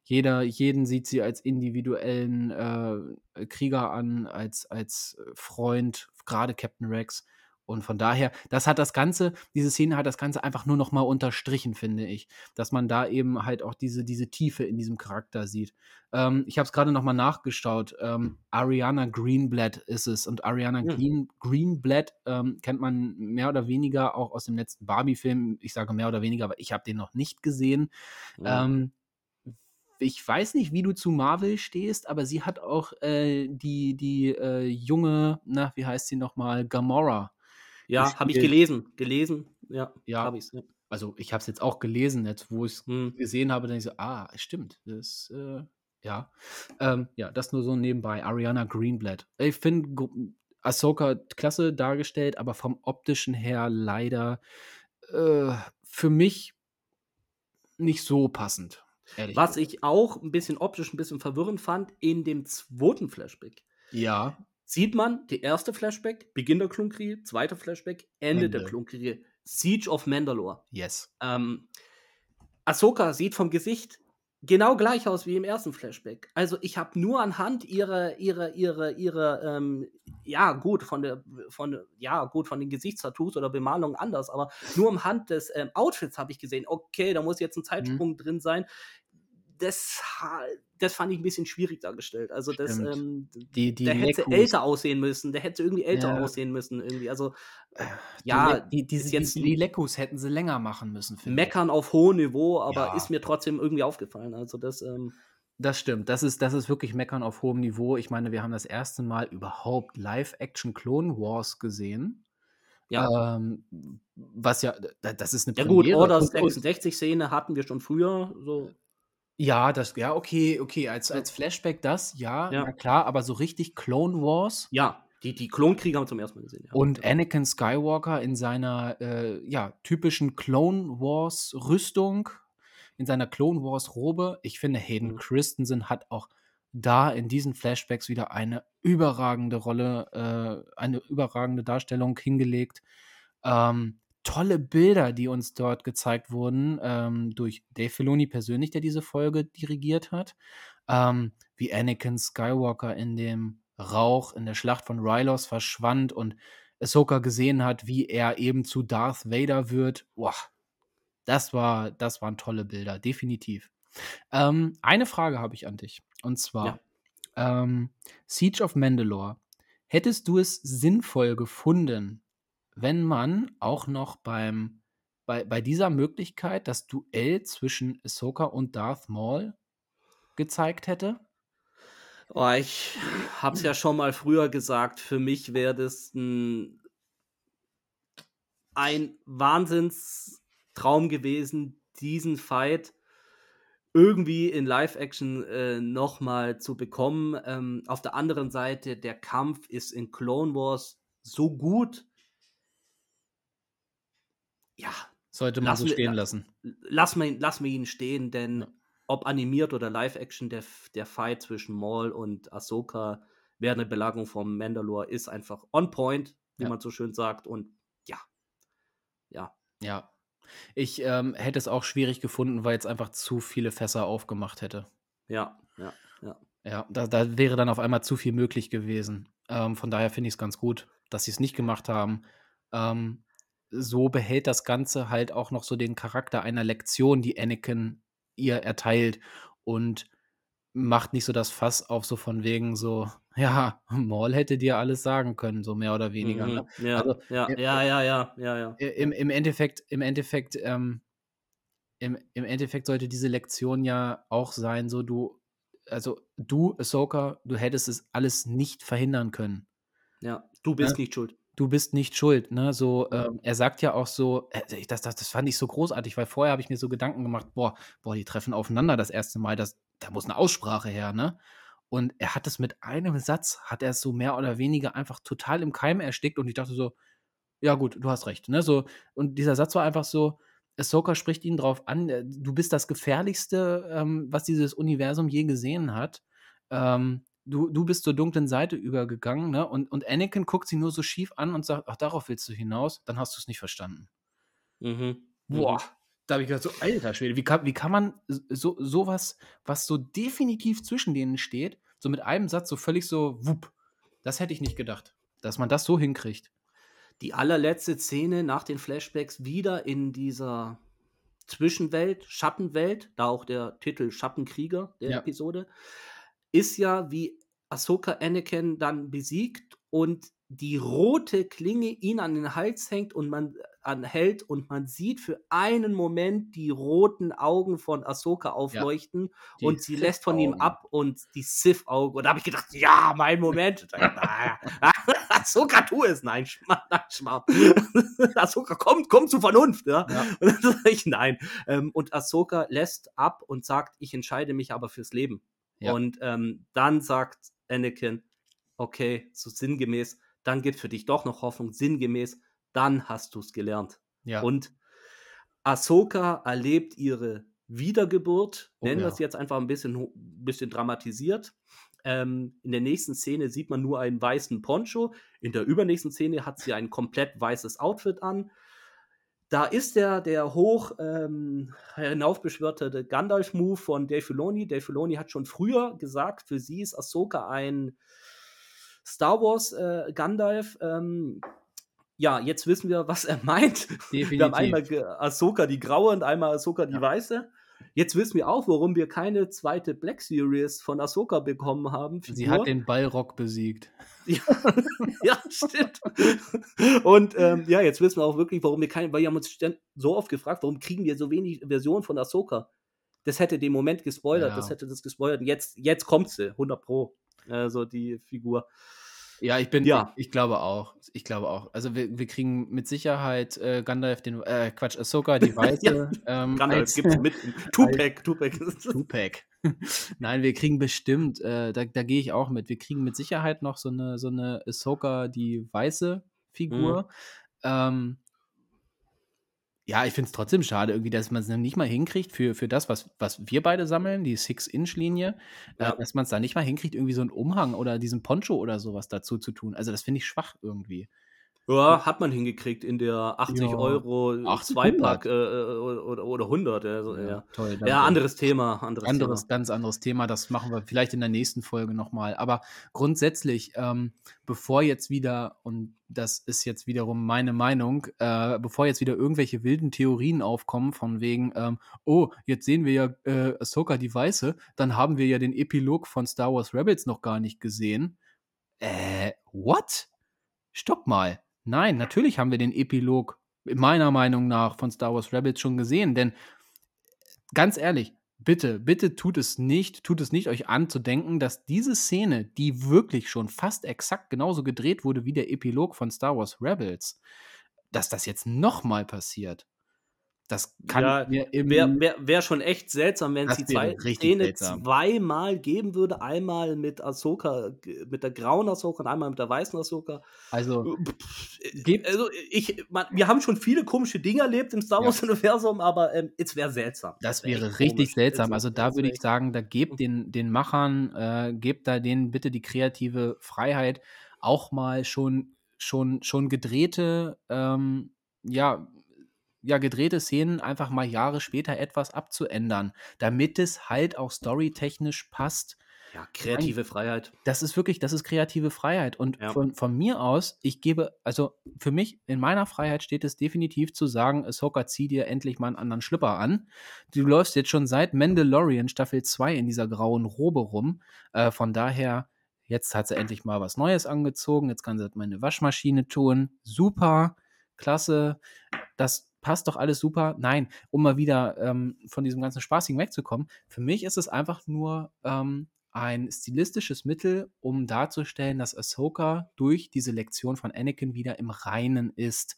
Jeder jeden sieht sie als individuellen, äh, Krieger an, als als, Freund, grade Captain Rex. Und von daher das hat das Ganze diese Szene hat das Ganze einfach nur noch mal unterstrichen, finde ich, dass man da eben halt auch diese diese Tiefe in diesem Charakter sieht. Ähm, ich habe es grade noch mal nachgeschaut, ähm, Ariana Greenblatt ist es und Ariana Hm. Green Greenblatt, ähm, kennt man mehr oder weniger auch aus dem letzten Barbie-Film. Ich sage mehr oder weniger, aber ich habe den noch nicht gesehen. Mhm. Ähm, ich weiß nicht, wie du zu Marvel stehst, aber sie hat auch, äh, die die, äh, junge na, wie heißt sie noch mal, Gamora Ja, habe ich gelesen, gelesen. Ja, Ja, habe ich's, ja. also, ich habe es jetzt auch gelesen, jetzt wo ich's Mhm. gesehen habe, denke ich so: „Ah, stimmt, das, äh“ ja. Ähm, ja, das nur so nebenbei. Ariana Greenblatt. Ich finde, Ahsoka klasse dargestellt, aber vom optischen her leider äh, für mich nicht so passend. Was ich auch ein bisschen optisch ein bisschen verwirrend fand, in dem zweiten Flashback. Ja. Sieht man die erste Flashback, Beginn der Klonkriege, zweite Flashback, Ende, Ende. der Klonkriege, Siege of Mandalore. Yes. Ähm, Ahsoka sieht vom Gesicht genau gleich aus wie im ersten Flashback. Also ich habe nur anhand ihrer, ihrer, ihrer, ihrer, ähm, ja gut, von der, von, ja gut, von den Gesichtstattoos oder Bemalungen anders, aber nur anhand des ähm, Outfits habe ich gesehen, okay, da muss jetzt ein mhm. Zeitsprung mhm. drin sein das, das fand ich ein bisschen schwierig dargestellt. Also das, ähm, die, die der hätte älter aussehen müssen, der hätte irgendwie älter ja. aussehen müssen irgendwie. Also äh, ja, die, die, die, jetzt die Lekus hätten sie länger machen müssen. Meckern ich. auf hohem Niveau, aber ja. ist mir trotzdem irgendwie aufgefallen. Also das. Ähm, das stimmt. Das ist, das ist wirklich Meckern auf hohem Niveau. Ich meine, wir haben das erste Mal überhaupt Live-Action Clone Wars gesehen. Ja. Ähm, was ja, das ist eine Ja gut, Order 66-Szene hatten wir schon früher. So. Ja, das ja, okay, okay, als als Flashback das, ja, Ja. na klar, aber so richtig Clone Wars Ja, die die Klonkriege haben wir zum ersten Mal gesehen, ja. und Anakin Skywalker in seiner, äh, ja, typischen Clone Wars Rüstung, in seiner Clone Wars Robe. Ich finde, Hayden Mhm. Christensen hat auch da in diesen Flashbacks wieder eine überragende Rolle, äh eine überragende Darstellung hingelegt. Ähm tolle Bilder, die uns dort gezeigt wurden, ähm, durch Dave Filoni persönlich, der diese Folge dirigiert hat, ähm, wie Anakin Skywalker in dem Rauch in der Schlacht von Rylos verschwand und Ahsoka gesehen hat, wie er eben zu Darth Vader wird. Boah, das war, das waren tolle Bilder, definitiv. Ähm, eine Frage habe ich an dich. Und zwar ja. ähm, Siege of Mandalore. Hättest du es sinnvoll gefunden, wenn man auch noch beim, bei, bei dieser Möglichkeit das Duell zwischen Ahsoka und Darth Maul gezeigt hätte? Oh, ich habe es ja schon mal früher gesagt, für mich wäre das ein, ein Wahnsinnstraum gewesen, diesen Fight irgendwie in Live-Action äh, nochmal zu bekommen. Ähm, auf der anderen Seite, der Kampf ist in Clone Wars so gut, ja. Sollte man so stehen wir, lassen. Lass mir, lass mir ihn stehen, denn ja. ob animiert oder Live-Action, der, der Fight zwischen Maul und Ahsoka während der Belagerung vom Mandalore ist einfach on point, wie ja. man so schön sagt. Und ja. Ja. Ja. Ich ähm, hätte es auch schwierig gefunden, weil es einfach zu viele Fässer aufgemacht hätte. Ja, ja, ja. Ja, da, da wäre dann auf einmal zu viel möglich gewesen. Ähm, von daher finde ich es ganz gut, dass sie es nicht gemacht haben. Ähm, so behält das Ganze halt auch noch so den Charakter einer Lektion, die Anakin ihr erteilt und macht nicht so das Fass auf, so von wegen so, ja, Maul hätte dir alles sagen können, so mehr oder weniger. Ne? Mhm, ja, also, ja, ja, ja, ja, ja, ja. Im, im Endeffekt, im Endeffekt, ähm, im, im Endeffekt sollte diese Lektion ja auch sein, so du, also du, Ahsoka, du hättest es alles nicht verhindern können. Ja, du bist ja? nicht schuld du bist nicht schuld. Ne? So, ähm, er sagt ja auch so, äh, das, das, das fand ich so großartig, weil vorher habe ich mir so Gedanken gemacht, boah, boah, die treffen aufeinander das erste Mal, das, da muss eine Aussprache her, ne? Und er hat es mit einem Satz, hat er es so mehr oder weniger einfach total im Keim erstickt und ich dachte so, ja gut, du hast recht, ne? So, und dieser Satz war einfach so, Ahsoka spricht ihn drauf an, äh, du bist das Gefährlichste, ähm, was dieses Universum je gesehen hat. Ähm, du, du bist zur dunklen Seite übergegangen, ne? Und, und Anakin guckt sie nur so schief an und sagt, ach, darauf willst du hinaus, dann hast du es nicht verstanden. Mhm. Boah, mhm. da habe ich gedacht, so, alter Schwede, wie kann, wie kann man so sowas, was so definitiv zwischen denen steht, so mit einem Satz so völlig so, wupp, das hätte ich nicht gedacht, dass man das so hinkriegt. Die allerletzte Szene nach den Flashbacks wieder in dieser Zwischenwelt, Schattenwelt, da auch der Titel Schattenkrieger der ja. Episode, ist ja, wie Ahsoka Anakin dann besiegt und die rote Klinge ihn an den Hals hängt und man äh, anhält und man sieht für einen Moment die roten Augen von Ahsoka aufleuchten ja, und sie lässt von ihm ab und die Sith-Augen. Und da habe ich gedacht, ja, mein Moment. Ahsoka, tu es. Nein, Schmarrn, nein, Schmarrn. Ahsoka, komm, komm zu Vernunft. Ja? ja. Und dann sage ich, nein. Ähm, und Ahsoka lässt ab und sagt, ich entscheide mich aber fürs Leben. Ja. Und ähm, dann sagt Anakin, okay, so sinngemäß, dann gibt für dich doch noch Hoffnung, sinngemäß, dann hast du es gelernt. Ja. Und Ahsoka erlebt ihre Wiedergeburt, Oh nennen wir ja. es jetzt einfach ein bisschen, bisschen dramatisiert. Ähm, in der nächsten Szene sieht man nur einen weißen Poncho. In der übernächsten Szene hat sie ein komplett weißes Outfit an. Da ist der, der hoch ähm, hinaufbeschwörte Gandalf-Move von Dave Filoni. Dave Filoni hat schon früher gesagt, für sie ist Ahsoka ein Star Wars äh, Gandalf. Ähm, ja, jetzt wissen wir, was er meint. Wir haben einmal Definitiv. Ahsoka die graue und einmal Ahsoka die Ja. weiße. Jetzt wissen wir auch, warum wir keine zweite Black Series von Ahsoka bekommen haben. Sie Figur. hat den Ballrock besiegt. Ja, ja stimmt. Und ähm, ja, jetzt wissen wir auch wirklich, warum wir keine, weil wir haben uns so oft gefragt, warum kriegen wir so wenig Versionen von Ahsoka? Das hätte den Moment gespoilert, Ja. das hätte das gespoilert. Und jetzt, jetzt kommt sie, 100 Pro. Also die Figur. Ja, ich bin, Ja. ich, ich glaube auch. Ich glaube auch. Also wir, wir kriegen mit Sicherheit äh, Gandalf den, äh, Quatsch, Ahsoka, die Weiße. ähm, Gandalf als- gibt's mit. Tupac, Tupac. Tupac. Nein, wir kriegen bestimmt, äh, da, da gehe ich auch mit. Wir kriegen mit Sicherheit noch so eine, so eine Ahsoka, die weiße Figur. Mhm. Ähm, ja, ich finde es trotzdem schade, irgendwie, dass man es nicht mal hinkriegt für, für das, was, was wir beide sammeln, die Six-Inch-Linie, Ja. äh, dass man es da nicht mal hinkriegt, irgendwie so einen Umhang oder diesen Poncho oder sowas dazu zu tun. Also, das finde ich schwach irgendwie. Ja, hat man hingekriegt in der 80 Ja. Euro 80, Zweipack äh, äh, oder, oder 100. Also, ja, toll. ja. anderes Thema. Anderes, anderes, Thema. ganz anderes Thema. Das machen wir vielleicht in der nächsten Folge nochmal. Aber grundsätzlich, ähm, bevor jetzt wieder, und das ist jetzt wiederum meine Meinung, äh, bevor jetzt wieder irgendwelche wilden Theorien aufkommen, von wegen, ähm, oh, jetzt sehen wir ja äh, Ahsoka die Weiße, dann haben wir ja den Epilog von Star Wars Rebels noch gar nicht gesehen. Äh, what? Stopp mal. Nein, natürlich haben wir den Epilog meiner Meinung nach von Star Wars Rebels schon gesehen, denn ganz ehrlich, bitte, bitte tut es nicht, tut es nicht euch an zu denken, dass diese Szene, die wirklich schon fast exakt genauso gedreht wurde wie der Epilog von Star Wars Rebels, dass das jetzt nochmal passiert. Das kann Ja, Wäre wär, wär schon echt seltsam, wenn es Das die zwei Szene seltsam. zweimal geben würde. Einmal mit Ahsoka, mit der grauen Ahsoka und einmal mit der weißen Ahsoka. also Pff, Gibt- also ich, man, wir haben schon viele komische Dinge erlebt im Star Ja. Wars-Universum, aber ähm, es wäre seltsam. Das wär echt wäre richtig komisch. seltsam. Also da das würde wär ich sagen, da gebt den, den Machern, äh, gebt da denen bitte die kreative Freiheit, auch mal schon, schon, schon gedrehte, ähm, ja, ja, gedrehte Szenen einfach mal Jahre später etwas abzuändern, damit es halt auch storytechnisch passt. Ja, kreative Freiheit. Das ist wirklich, das ist kreative Freiheit. Und Ja. von, von mir aus, ich gebe, also für mich, in meiner Freiheit steht es definitiv zu sagen, Ahsoka, zieh dir endlich mal einen anderen Schlipper an. Du läufst jetzt schon seit Mandalorian Staffel 2 in dieser grauen Robe rum. Äh, von daher, jetzt hat sie endlich mal was Neues angezogen. Jetzt kann sie meine Waschmaschine tun. Super, klasse. Das passt doch alles super. Nein, um mal wieder ähm, von diesem ganzen Spaßigen wegzukommen. Für mich ist es einfach nur ähm, ein stilistisches Mittel, um darzustellen, dass Ahsoka durch diese Lektion von Anakin wieder im Reinen ist.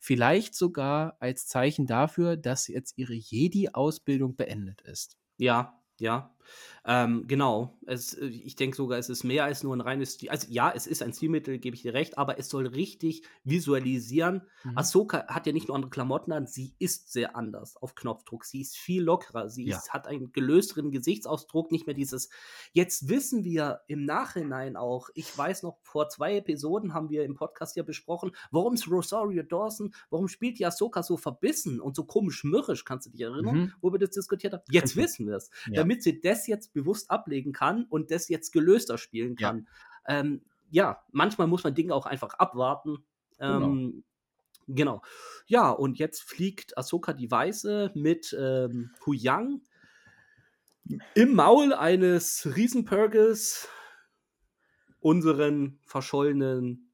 Vielleicht sogar als Zeichen dafür, dass jetzt ihre Jedi-Ausbildung beendet ist. Ja, ja. Ähm, genau. Es, äh, ich denke sogar, es ist mehr als nur ein reines Stil. Also ja, es ist ein Stilmittel, gebe ich dir recht, aber es soll richtig visualisieren. Mhm. Ahsoka hat ja nicht nur andere Klamotten an, sie ist sehr anders auf Knopfdruck. Sie ist viel lockerer. Sie Ja. ist, hat einen gelösteren Gesichtsausdruck, nicht mehr dieses. Jetzt wissen wir im Nachhinein auch, ich weiß noch, vor zwei Episoden haben wir im Podcast ja besprochen, warum ist Rosario Dawson, warum spielt die Ahsoka so verbissen und so komisch mürrisch, kannst du dich erinnern, Mhm. wo wir das diskutiert haben? Jetzt wissen wir es Ja. damit sie das jetzt bewusst ablegen kann und das jetzt gelöster spielen Ja. kann. Ähm, ja, manchmal muss man Dinge auch einfach abwarten. Ähm, genau. Ja, und jetzt fliegt Ahsoka die Weiße mit ähm, Huyang im Maul eines Riesenpurges unseren verschollenen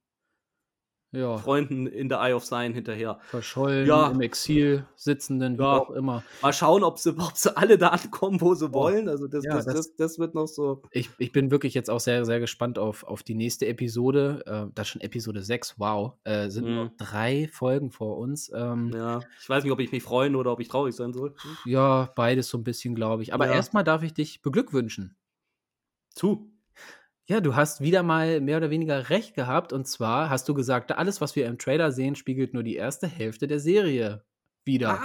Ja, Freunden in der Eye of Sign hinterher. verschollen, Ja. im Exil, sitzenden, wie Ja. auch immer. Mal schauen, ob sie, ob sie alle da ankommen, wo sie wollen. Also das, das, das- das, wird noch so. Ich, ich bin wirklich jetzt auch sehr, sehr gespannt auf, auf die nächste Episode. Äh, das ist schon Episode 6, wow. Äh, sind Mhm. noch drei Folgen vor uns. Ähm, Ja, ich weiß nicht, ob ich mich freuen oder ob ich traurig sein soll. Ja, beides so ein bisschen, glaube ich. Aber erstmal darf ich dich beglückwünschen. Zu. Ja, du hast wieder mal mehr oder weniger recht gehabt. Und zwar hast du gesagt, alles, was wir im Trailer sehen, spiegelt nur die erste Hälfte der Serie wieder.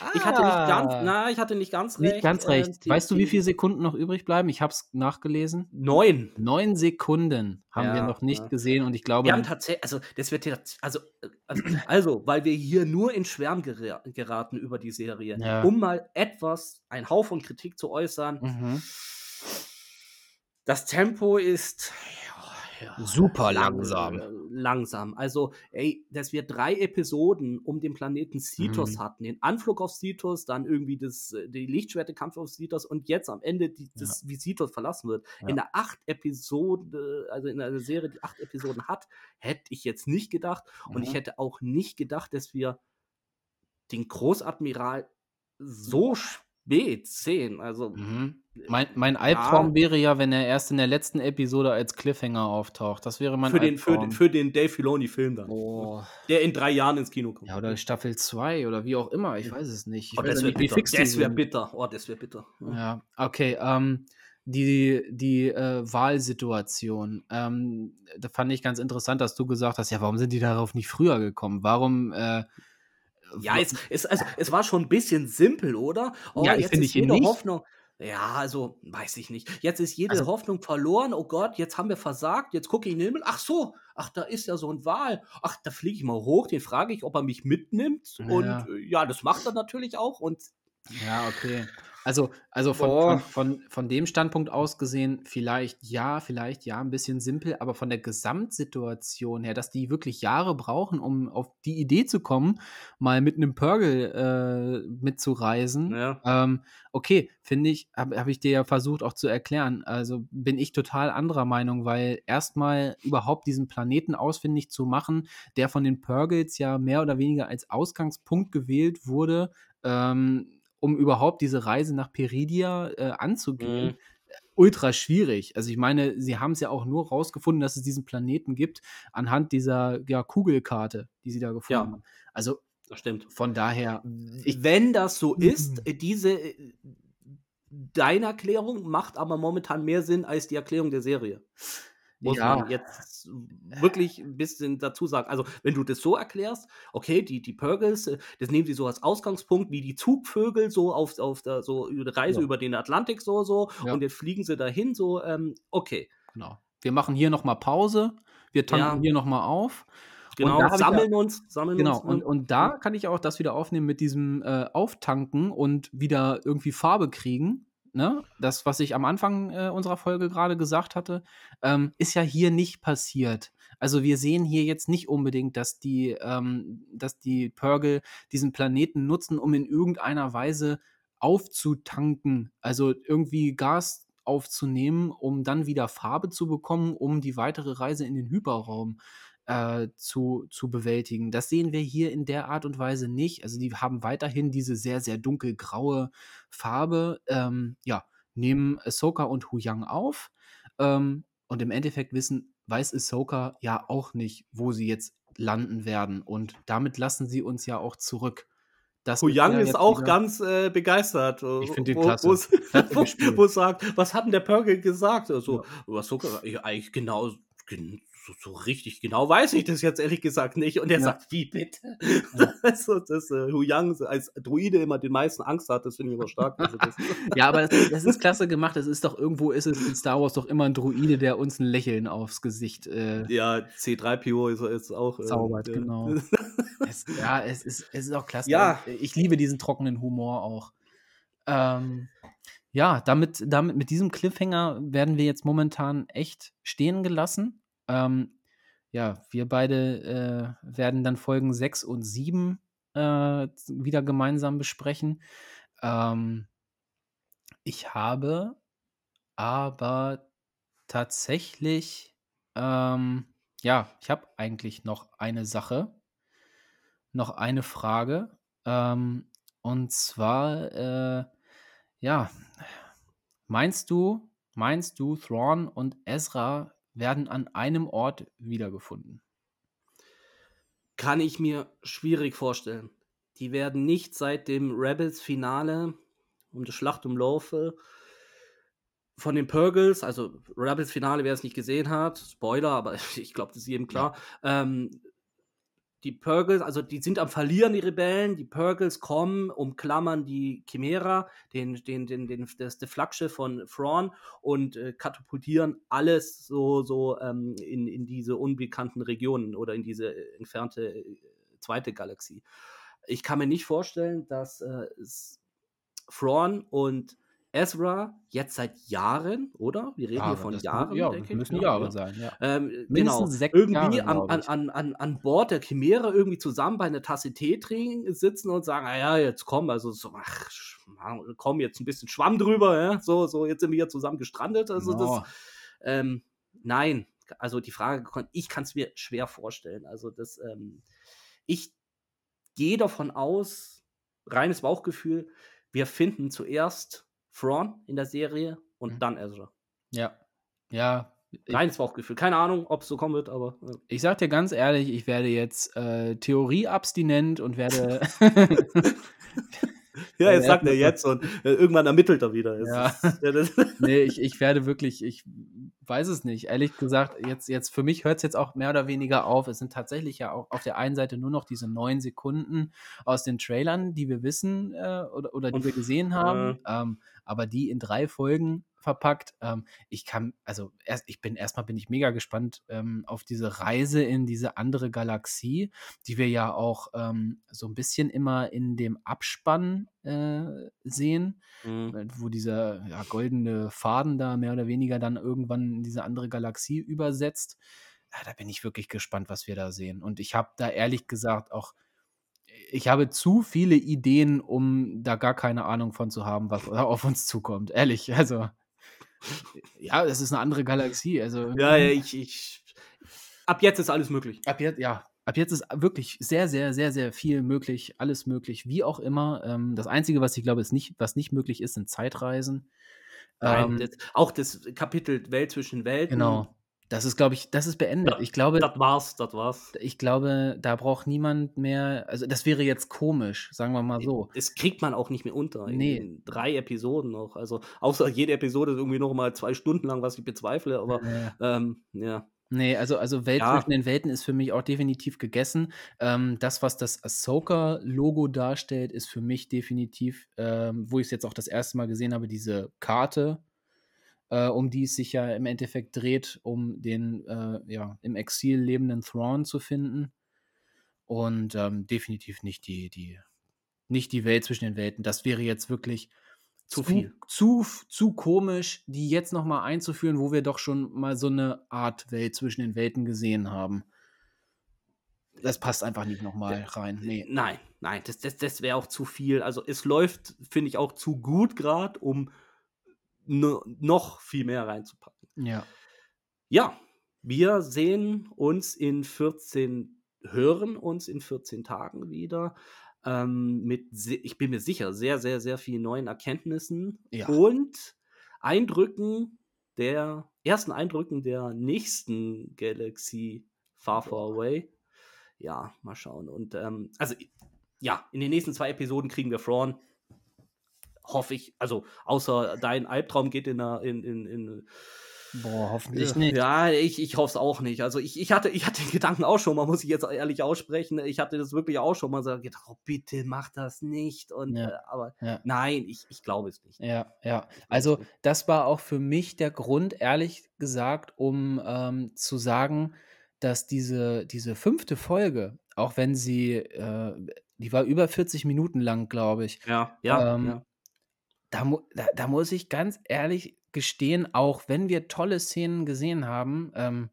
Ah, ich hatte nicht ganz, Ah. na, ich hatte nicht ganz recht. Nicht ganz äh, recht. die- weißt du, wie viele Sekunden noch übrig bleiben? Ich habe es nachgelesen. Neun. Neun Sekunden haben wir Ja, noch nicht ja. gesehen und ich glaube, Wir haben tatsächlich, also das wird also, äh, also, also, weil wir hier nur in Schwärm gera geraten über die Serie, Ja. um mal etwas, ein Hauch von Kritik zu äußern. Mhm. Das Tempo ist ja, ja, Super lang- langsam. äh, Langsam. Also, ey, dass wir drei Episoden um den Planeten Cetus Mhm. hatten. Den Anflug auf Cetus, dann irgendwie das, äh, die Lichtschwertekampf auf Cetus und jetzt am Ende die, das, wie Cetus verlassen wird. Ja. In der acht Episode, also in einer Serie, die acht Episoden hat, hätte ich jetzt nicht gedacht. Und ich Mhm. hätte auch nicht gedacht, dass wir den Großadmiral so spät sehen. Also, Mhm. Mein, mein Albtraum wäre ja, wenn er erst in der letzten Episode als Cliffhanger auftaucht. Das wäre mein für den, für, Albtraum. den, für den Dave Filoni-Film dann. oh. Der in drei Jahren ins Kino kommt. Ja, oder Staffel 2 oder wie auch immer. Ich weiß es nicht. Ich Oh, das ja wäre bitter. die Das sind. bitter. Oh, das wäre bitter. Ja, okay. Ähm, die die äh, Wahlsituation, ähm, da fand ich ganz interessant, dass du gesagt hast, ja, warum sind die darauf nicht früher gekommen? Warum? Äh, Ja, es, es, also, es war schon ein bisschen simpel, oder? Oh, Ja, jetzt finde ist ich jede nicht. Hoffnung. Ja, also, weiß ich nicht. Jetzt ist jede Also- Hoffnung verloren. Oh Gott, jetzt haben wir versagt. Jetzt gucke ich in den Himmel. Ach so, ach, da ist ja so ein Wal. Ach, da fliege ich mal hoch. Den frage ich, ob er mich mitnimmt. Ja. Und äh, ja, das macht er natürlich auch. Und Ja, okay. Also, also von, von, von, von dem Standpunkt aus gesehen, vielleicht ja, vielleicht ja, ein bisschen simpel, aber von der Gesamtsituation her, dass die wirklich Jahre brauchen, um auf die Idee zu kommen, mal mit einem Purgle äh, mitzureisen. ja. Ähm, okay, finde ich, habe hab ich dir ja versucht auch zu erklären. Also bin ich total anderer Meinung, weil erstmal überhaupt diesen Planeten ausfindig zu machen, der von den Purgles ja mehr oder weniger als Ausgangspunkt gewählt wurde, ähm, um überhaupt diese Reise nach Peridia äh, anzugehen. Mhm. Ultra schwierig. Also ich meine, sie haben es ja auch nur rausgefunden, dass es diesen Planeten gibt, anhand dieser ja, Kugelkarte, die sie da gefunden Ja. haben. Also Das stimmt. von daher, ich, Wenn das so ist, Mhm. äh, diese äh, deine Erklärung macht aber momentan mehr Sinn als die Erklärung der Serie. Muss Ja. man jetzt wirklich ein bisschen dazu sagen. Also, wenn du das so erklärst, okay, die, die Purgles, äh, das nehmen sie so als Ausgangspunkt, wie die Zugvögel, so auf, auf der so Reise Ja. über den Atlantik, so, so, Ja. und jetzt fliegen sie dahin, so, ähm, okay. Genau. Wir machen hier nochmal Pause. Wir tanken Ja. hier nochmal auf. Genau, ich ja- sammeln uns, sammeln Genau. uns. Und, ne? und da kann ich auch das wieder aufnehmen mit diesem äh, Auftanken und wieder irgendwie Farbe kriegen. Ne? Das, was ich am Anfang äh, unserer Folge gerade gesagt hatte, ähm, ist ja hier nicht passiert. Also wir sehen hier jetzt nicht unbedingt, dass die, ähm, dass die Purgle diesen Planeten nutzen, um in irgendeiner Weise aufzutanken. Also irgendwie Gas aufzunehmen, um dann wieder Farbe zu bekommen, um die weitere Reise in den Hyperraum äh, zu, zu bewältigen. Das sehen wir hier in der Art und Weise nicht. Also die haben weiterhin diese sehr, sehr dunkelgraue Farbe. Ähm, ja, nehmen Ahsoka und Hu Yang auf. Ähm, und im Endeffekt wissen, weiß Ahsoka ja auch nicht, wo sie jetzt landen werden. Und damit lassen sie uns ja auch zurück. Das Hu Yang ist auch wieder- ganz äh, begeistert. Ich find den klasse. Wo, wo sagt, was hat denn der Purgle gesagt? Also, ja, eigentlich genau, gen- so, so richtig genau weiß ich das jetzt ehrlich gesagt nicht. Und er Ja. sagt, wie bitte? Ja. Also, dass äh, Hu Yang als Druide immer den meisten Angst hat, das finde ich aber stark. Also, das, Ja, aber das, das ist klasse gemacht. Es ist doch irgendwo ist es in Star Wars doch immer ein Druide, der uns ein Lächeln aufs Gesicht äh, ja, C3PO ist, ist auch. äh, Zaubert, äh, genau. es, ja, es ist, es ist auch klasse. Ja. Ich liebe diesen trockenen Humor auch. Ähm, ja, damit, damit, mit diesem Cliffhanger werden wir jetzt momentan echt stehen gelassen. Ähm, ja, wir beide äh, werden dann Folgen 6 und 7 äh, wieder gemeinsam besprechen. Ähm, ich habe aber tatsächlich, ähm, ja, ich habe eigentlich noch eine Sache, noch eine Frage. Ähm, und zwar, äh, ja, meinst du, meinst du, Thrawn und Ezra werden an einem Ort wiedergefunden? kann ich mir schwierig vorstellen. Die werden nicht seit dem Rebels-Finale um die Schlacht um Laufe von den Purgles, also Rebels Finale, wer es nicht gesehen hat, Spoiler, aber ich glaube, das ist jedem klar. Ja. Ähm, die Purgles, also die sind am Verlieren, die Rebellen. Die Purgles kommen, umklammern die Chimera, den, den, den, den, das, das Flaggschiff von Thrawn und äh, katapultieren alles so, so ähm, in, in diese unbekannten Regionen oder in diese äh, entfernte äh, zweite Galaxie. Ich kann mir nicht vorstellen, dass äh, Thrawn und Ezra jetzt seit Jahren, oder? Wir reden Jahre, hier von Jahren, ja, denke ich. müssen Jahre sein, ja. Ähm, genau, irgendwie Jahre, an, an, an, an Bord der Chimäre irgendwie zusammen bei einer Tasse Tee trinken, sitzen und sagen, naja, jetzt komm, also so, ach, komm, jetzt ein bisschen Schwamm drüber, ja? so, so, jetzt sind wir hier zusammen gestrandet, also no. das, ähm, nein, also die Frage, ich kann es mir schwer vorstellen, also das, ähm, ich gehe davon aus, reines Bauchgefühl, wir finden zuerst Thrawn in der Serie und mhm. dann Ezra. Ja. Ja. Reines Bauchgefühl. Keine Ahnung, ob es so kommen wird, aber. Ja. Ich sag dir ganz ehrlich, ich werde jetzt äh, Theorie-abstinent und werde. ja, jetzt sagt er jetzt und äh, irgendwann ermittelt er wieder. Ja. nee, ich, ich werde wirklich, ich weiß es nicht. Ehrlich gesagt, jetzt, jetzt für mich hört es jetzt auch mehr oder weniger auf. Es sind tatsächlich ja auch auf der einen Seite nur noch diese neun Sekunden aus den Trailern, die wir wissen äh, oder, oder die und, wir gesehen haben. Äh, ähm, aber die in drei Folgen verpackt. Ähm, ich kann, also erst, ich bin erstmal bin ich mega gespannt ähm, auf diese Reise in diese andere Galaxie, die wir ja auch ähm, so ein bisschen immer in dem Abspann äh, sehen, mhm. Äh, wo dieser ja, goldene Faden da mehr oder weniger dann irgendwann in diese andere Galaxie übersetzt. Ja, da bin ich wirklich gespannt, was wir da sehen. Und ich habe da ehrlich gesagt auch ich habe zu viele Ideen, um da gar keine Ahnung von zu haben, was auf uns zukommt. Ehrlich, also. Ja, es ist eine andere Galaxie. Also, ja, ja, ich, ich. Ab jetzt ist alles möglich. Ab jetzt, ja. Ab jetzt ist wirklich sehr, sehr, sehr, sehr viel möglich, alles möglich, wie auch immer. Ähm, das Einzige, was ich glaube, ist nicht, was nicht möglich ist, sind Zeitreisen. Nein, ähm, das, auch das Kapitel Welt zwischen Welten. Genau. Das ist, glaube ich, das ist beendet. ich glaube, das war's, das war's. Ich glaube, da braucht niemand mehr, also das wäre jetzt komisch, sagen wir mal so. Das kriegt man auch nicht mehr unter. Nee. Drei Episoden noch. Also, außer jede Episode ist irgendwie noch mal zwei Stunden lang, was ich bezweifle, aber ja. Ähm, ja. Nee, also, also Welt ja. zwischen den Welten ist für mich auch definitiv gegessen. Ähm, das, was das Ahsoka-Logo darstellt, ist für mich definitiv, ähm, wo ich es jetzt auch das erste Mal gesehen habe, diese Karte, äh, um die es sich ja im Endeffekt dreht, um den äh, ja, im Exil lebenden Thrawn zu finden. Und ähm, definitiv nicht die, die, nicht die Welt zwischen den Welten. Das wäre jetzt wirklich zu, viel. Zu, zu komisch, die jetzt nochmal einzuführen, wo wir doch schon mal so eine Art Welt zwischen den Welten gesehen haben. Das passt einfach nicht nochmal rein. Nee. Nein, nein, das, das, das wäre auch zu viel. Also es läuft, finde ich, auch zu gut gerade, um noch viel mehr reinzupacken. Ja. Ja, wir sehen uns in 14, hören uns in 14 Tagen wieder. Ähm, mit, ich bin mir sicher, sehr, sehr, sehr vielen neuen Erkenntnissen ja. und Eindrücken der, ersten Eindrücken der nächsten Galaxy Far Far Away. Ja, mal schauen. Und ähm, also, ja, in den nächsten zwei Episoden kriegen wir Thrawn hoffe ich. Also, außer dein Albtraum geht in in, in, in Boah, hoffentlich nicht. Ja, ich, ich hoffe es auch nicht. Also ich, ich, hatte, ich hatte den Gedanken auch schon mal, muss ich jetzt ehrlich aussprechen. Ich hatte das wirklich auch schon mal so gedacht, oh, bitte mach das nicht. Und ja, äh, aber ja. nein, ich, ich glaube es nicht. Ja, ja. Also das war auch für mich der Grund, ehrlich gesagt, um ähm, zu sagen, dass diese, diese fünfte Folge, auch wenn sie, äh, die war über 40 Minuten lang, glaube ich. Ja, ja, ähm, ja da, da, da, muss ich ganz ehrlich gestehen, auch wenn wir tolle Szenen gesehen haben, ähm,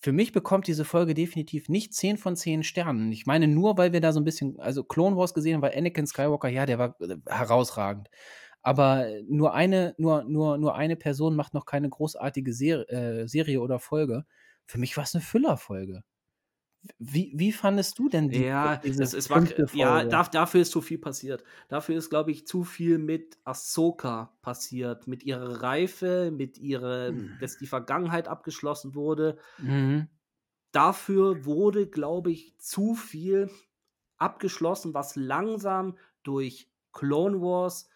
für mich bekommt diese Folge definitiv nicht 10 von 10 Sternen. Ich meine nur, weil wir da so ein bisschen, also Clone Wars gesehen haben, weil Anakin Skywalker, ja, der war äh, herausragend. Aber nur eine, nur, nur, nur eine Person macht noch keine großartige Ser äh, Serie oder Folge. Für mich war es eine Füllerfolge. Wie, wie fandest du denn die Ja, es, es war, ja da, dafür ist zu viel passiert. Dafür ist, glaube ich, zu viel mit Ahsoka passiert. Mit ihrer Reife, mit ihrer, mhm. dass die Vergangenheit abgeschlossen wurde. Mhm. Dafür wurde, glaube ich, zu viel abgeschlossen, was langsam durch Clone Wars,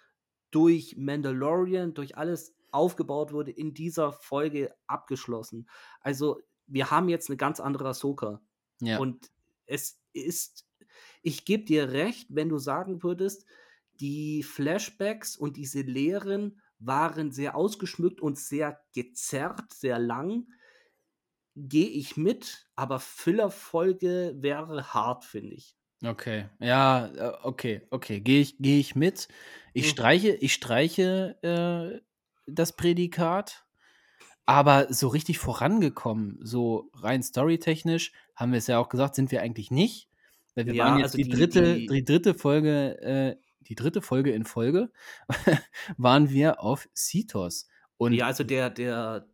durch Mandalorian, durch alles aufgebaut wurde, in dieser Folge abgeschlossen. Also, wir haben jetzt eine ganz andere Ahsoka. Ja. Und es ist ich gebe dir recht, wenn du sagen würdest, die Flashbacks und diese Lehren waren sehr ausgeschmückt und sehr gezerrt, sehr lang. Gehe ich mit, aber Füllerfolge wäre hart, finde ich. Okay, ja, äh, okay, okay, gehe ich gehe ich mit. Ich Mhm. streiche ich streiche, äh, das Prädikat, aber so richtig vorangekommen, so rein storytechnisch, haben wir es ja auch gesagt, sind wir eigentlich nicht. Weil wir Ja, waren jetzt also die die dritte die die dritte Folge äh, die dritte Folge in Folge waren wir auf Seatos. Und Ja, also der der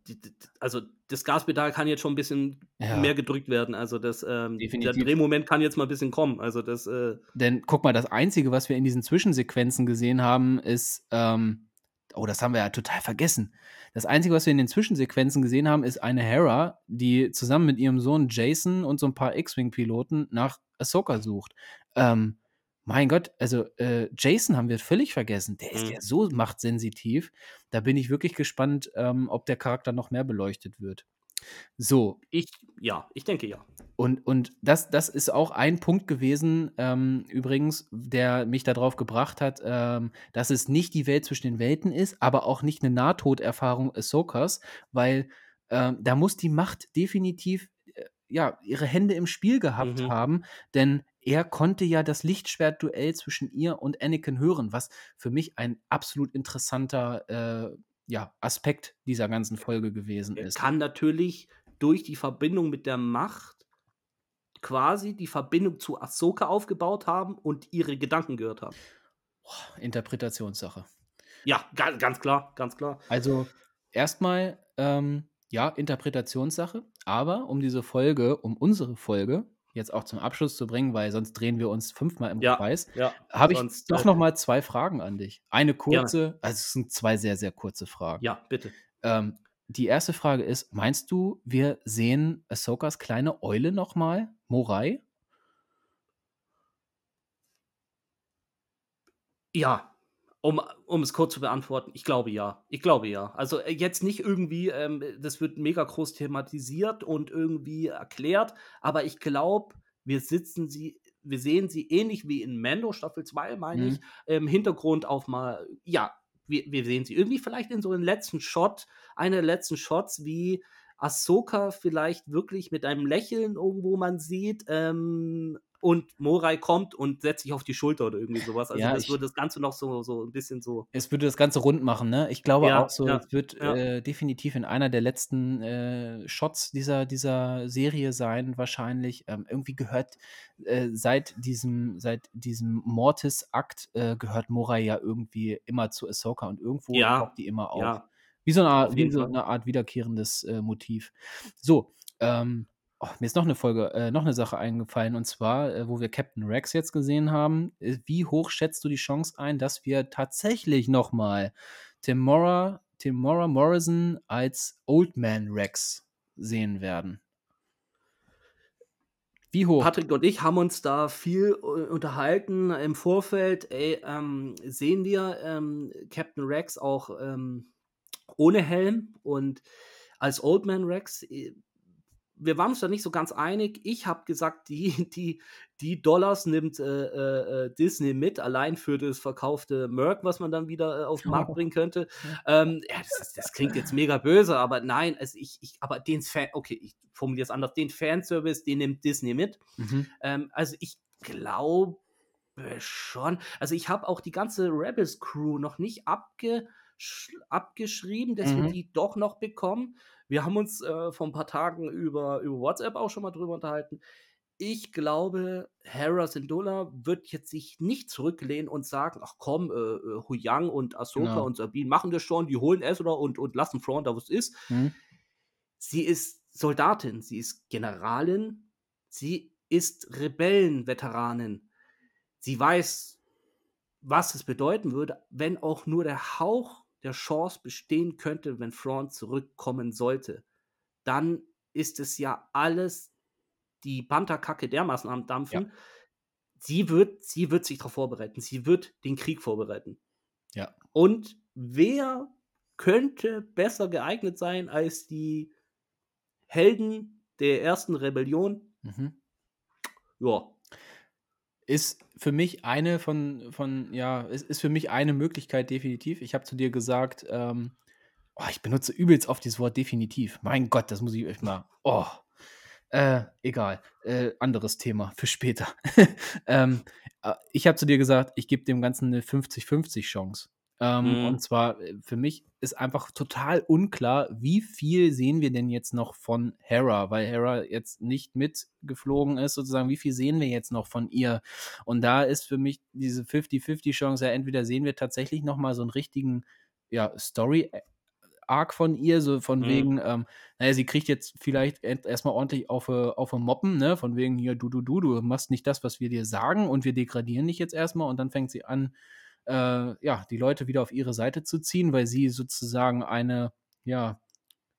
also das Gaspedal kann jetzt schon 'n bisschen Ja. mehr gedrückt werden. Also das, ähm der. Drehmoment kann jetzt mal 'n bisschen kommen. Also das, äh Denn guck mal, das Einzige, was wir in diesen Zwischensequenzen gesehen haben, ist, ähm oh, das haben wir ja total vergessen. Das Einzige, was wir in den Zwischensequenzen gesehen haben, ist eine Hera, die zusammen mit ihrem Sohn Jason und so 'n paar X-Wing-Piloten nach Ahsoka sucht. Ähm, mein Gott, also, äh, Jason haben wir völlig vergessen. Der ist Mhm. ja so machtsensitiv. Da bin ich wirklich gespannt, ähm, ob der Charakter noch mehr beleuchtet wird. So. Ich ja, ich denke ja. Und und das das ist auch ein Punkt gewesen, ähm, übrigens, der mich da drauf gebracht hat, ähm, dass es nicht die Welt zwischen den Welten ist, aber auch nicht 'ne Nahtoderfahrung Ahsokas, weil, ähm, da muss die Macht definitiv, äh, ja, ihre Hände im Spiel gehabt Mhm. haben, denn er konnte ja das Lichtschwertduell zwischen ihr und Anakin hören, was für mich ein absolut interessanter, äh, ja, Aspekt dieser ganzen Folge gewesen Er ist. kann natürlich durch die Verbindung mit der Macht quasi die Verbindung zu Ahsoka aufgebaut haben und ihre Gedanken gehört haben. Interpretationssache. Ja, gan ganz klar, ganz klar. Also, erst mal, ähm, ja, Interpretationssache, aber um diese Folge um unsere Folge jetzt auch zum Abschluss zu bringen, weil sonst drehen wir uns fünfmal im Ja, Kreis, ja, habe ich doch äh noch mal 2 Fragen an dich. Eine Gerne. kurze also, es sind 2 sehr, sehr kurze Fragen. Ja, bitte. Ähm, die erste Frage ist: Meinst du, wir sehen Ahsokas kleine Eule noch mal, Morai? Ja, um um es kurz zu beantworten, ich glaube ja. Ich glaube ja. Also, äh, jetzt nicht irgendwie, ähm das wird mega groß thematisiert und irgendwie erklärt, aber ich glaube, wir sitzen sie wir sehen sie ähnlich wie in Mando Staffel 2, meine ich, Mhm. im Hintergrund auf mal ja, wir wir sehen sie irgendwie vielleicht in so 'nem letzten Shot einer der letzten Shots, wie Ahsoka vielleicht wirklich mit einem Lächeln irgendwo man sieht, ähm, und Morai kommt und setzt sich auf die Schulter oder irgendwie so was. Also, Ja, das ich würde das Ganze noch so so 'n bisschen so Es würde das Ganze rund machen, ne? Ich glaube Ja, auch so, ja, es wird, ja. äh, definitiv in einer der letzten, äh, Shots dieser dieser Serie sein wahrscheinlich. Ähm, irgendwie gehört, äh, seit diesem seit diesem Mortis-Akt, äh, gehört Morai ja irgendwie immer zu Ahsoka und irgendwo Ja, taucht die immer auf. Wie so 'ne Auf Art wie so Fall. 'ne Art wiederkehrendes, äh, Motiv. So, ähm, oh, mir ist noch 'ne Folge äh, noch 'ne Sache eingefallen und zwar, äh, wo wir Captain Rex jetzt gesehen haben. Äh, wie hoch schätzt du die Chance ein, dass wir tatsächlich noch mal Temuera Temuera Morrison als Old Man Rex sehen werden? Wie hoch? Patrick und ich haben uns da viel u unterhalten im Vorfeld. Ey, ähm, sehen wir, ähm, Captain Rex auch, ähm, ohne Helm und als Old Man Rex? Äh, wir waren uns da nicht so ganz einig. Ich habe gesagt, die die die Dollars nimmt, äh, äh, äh, Disney mit, allein für das verkaufte Merc, was man dann wieder, äh, auf 'n Markt bringen könnte. Ähm, ja, das das klingt jetzt mega böse, aber nein, also, ich ich aber den Fan okay, ich formuliere es anders. Den Fanservice, den nimmt Disney mit. Mhm. Ähm, also, ich glaube schon. Also, ich habe auch die ganze Rebels Crew noch nicht abgesch abgeschrieben, dass wir Mhm. die doch noch bekommen. Wir haben uns, äh, vor 'n paar Tagen über über WhatsApp auch schon mal drüber unterhalten. Ich glaube, Hera Syndulla wird jetzt sich nicht zurücklehnen und sagen: „Ach komm, äh, äh, Huyang und Ahsoka Genau. und Sabine machen das schon, die holen Ezra und und lassen Thrawn da, wo's ist.“ Mhm. Sie ist Soldatin, sie ist Generalin, sie ist Rebellenveteranin. Sie weiß, was es bedeuten würde, wenn auch nur der Hauch der Chance bestehen könnte, wenn Thrawn zurückkommen sollte. Dann ist es ja alles die Pantherkacke dermaßen am Ja. Dampfen. Sie wird sie wird sich drauf vorbereiten. Sie wird den Krieg vorbereiten. Ja. Und wer könnte besser geeignet sein als die Helden der ersten Rebellion. Mhm. Ja. Ist für mich eine von, von ja, ist, ist für mich eine Möglichkeit definitiv. Ich habe zu dir gesagt, ähm, oh, ich benutze übelst oft dieses Wort definitiv. Mein Gott, das muss ich euch mal. Oh. Äh, egal. Äh, anderes Thema für später. ähm, äh, ich habe zu dir gesagt, ich gebe dem Ganzen eine 50-50 Chance. Ähm, Mhm. Und zwar, äh, für mich ist einfach total unklar, wie viel sehen wir denn jetzt noch von Hera, weil Hera jetzt nicht mitgeflogen ist, sozusagen, wie viel sehen wir jetzt noch von ihr? Und da ist für mich diese 50-50-Chance, ja, entweder sehen wir tatsächlich noch mal so einen richtigen, ja, Story-Arc von ihr, so von Mhm. wegen, ähm, naja, sie kriegt jetzt vielleicht erst- erstmal ordentlich auf, äh, auf Moppen, ne, von wegen, hier, du, du, du, du machst nicht das, was wir dir sagen und wir degradieren dich jetzt erstmal und dann fängt sie an, äh, ja, die Leute wieder auf ihre Seite zu ziehen, weil sie sozusagen eine, ja,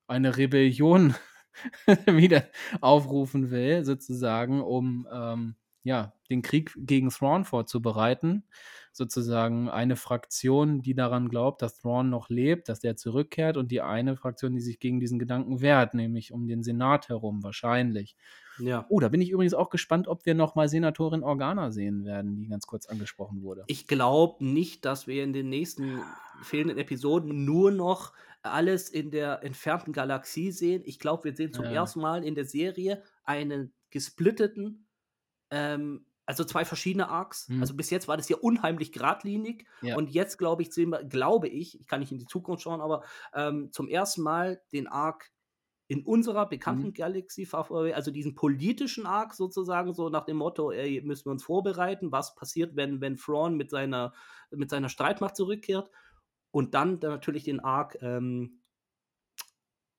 eine Rebellion wieder aufrufen will, sozusagen, um ähm, ja, den Krieg gegen Thrawn vorzubereiten. Sozusagen eine Fraktion, die daran glaubt, dass Thrawn noch lebt, dass der zurückkehrt, und die eine Fraktion, die sich gegen diesen Gedanken wehrt, nämlich um den Senat herum, wahrscheinlich. Ja. Oh, da bin ich übrigens auch gespannt, ob wir nochmal Senatorin Organa sehen werden, die ganz kurz angesprochen wurde. Ich glaube nicht, dass wir in den nächsten fehlenden Episoden nur noch alles in der entfernten Galaxie sehen. Ich glaube, wir sehen zum Ja. ersten Mal in der Serie einen gesplitteten, ähm, also zwei verschiedene Arcs. Mhm. Also bis jetzt war das ja unheimlich geradlinig. Ja. Und jetzt, glaube ich, sehen wir, glaube ich, ich kann nicht in die Zukunft schauen, aber ähm, zum ersten Mal den Arc in unserer bekannten Mhm. Galaxie, also diesen politischen Arc sozusagen, so nach dem Motto, ey, müssen wir uns vorbereiten, was passiert, wenn, wenn Thrawn mit seiner, mit seiner Streitmacht zurückkehrt. Und dann, dann natürlich den Arc ähm,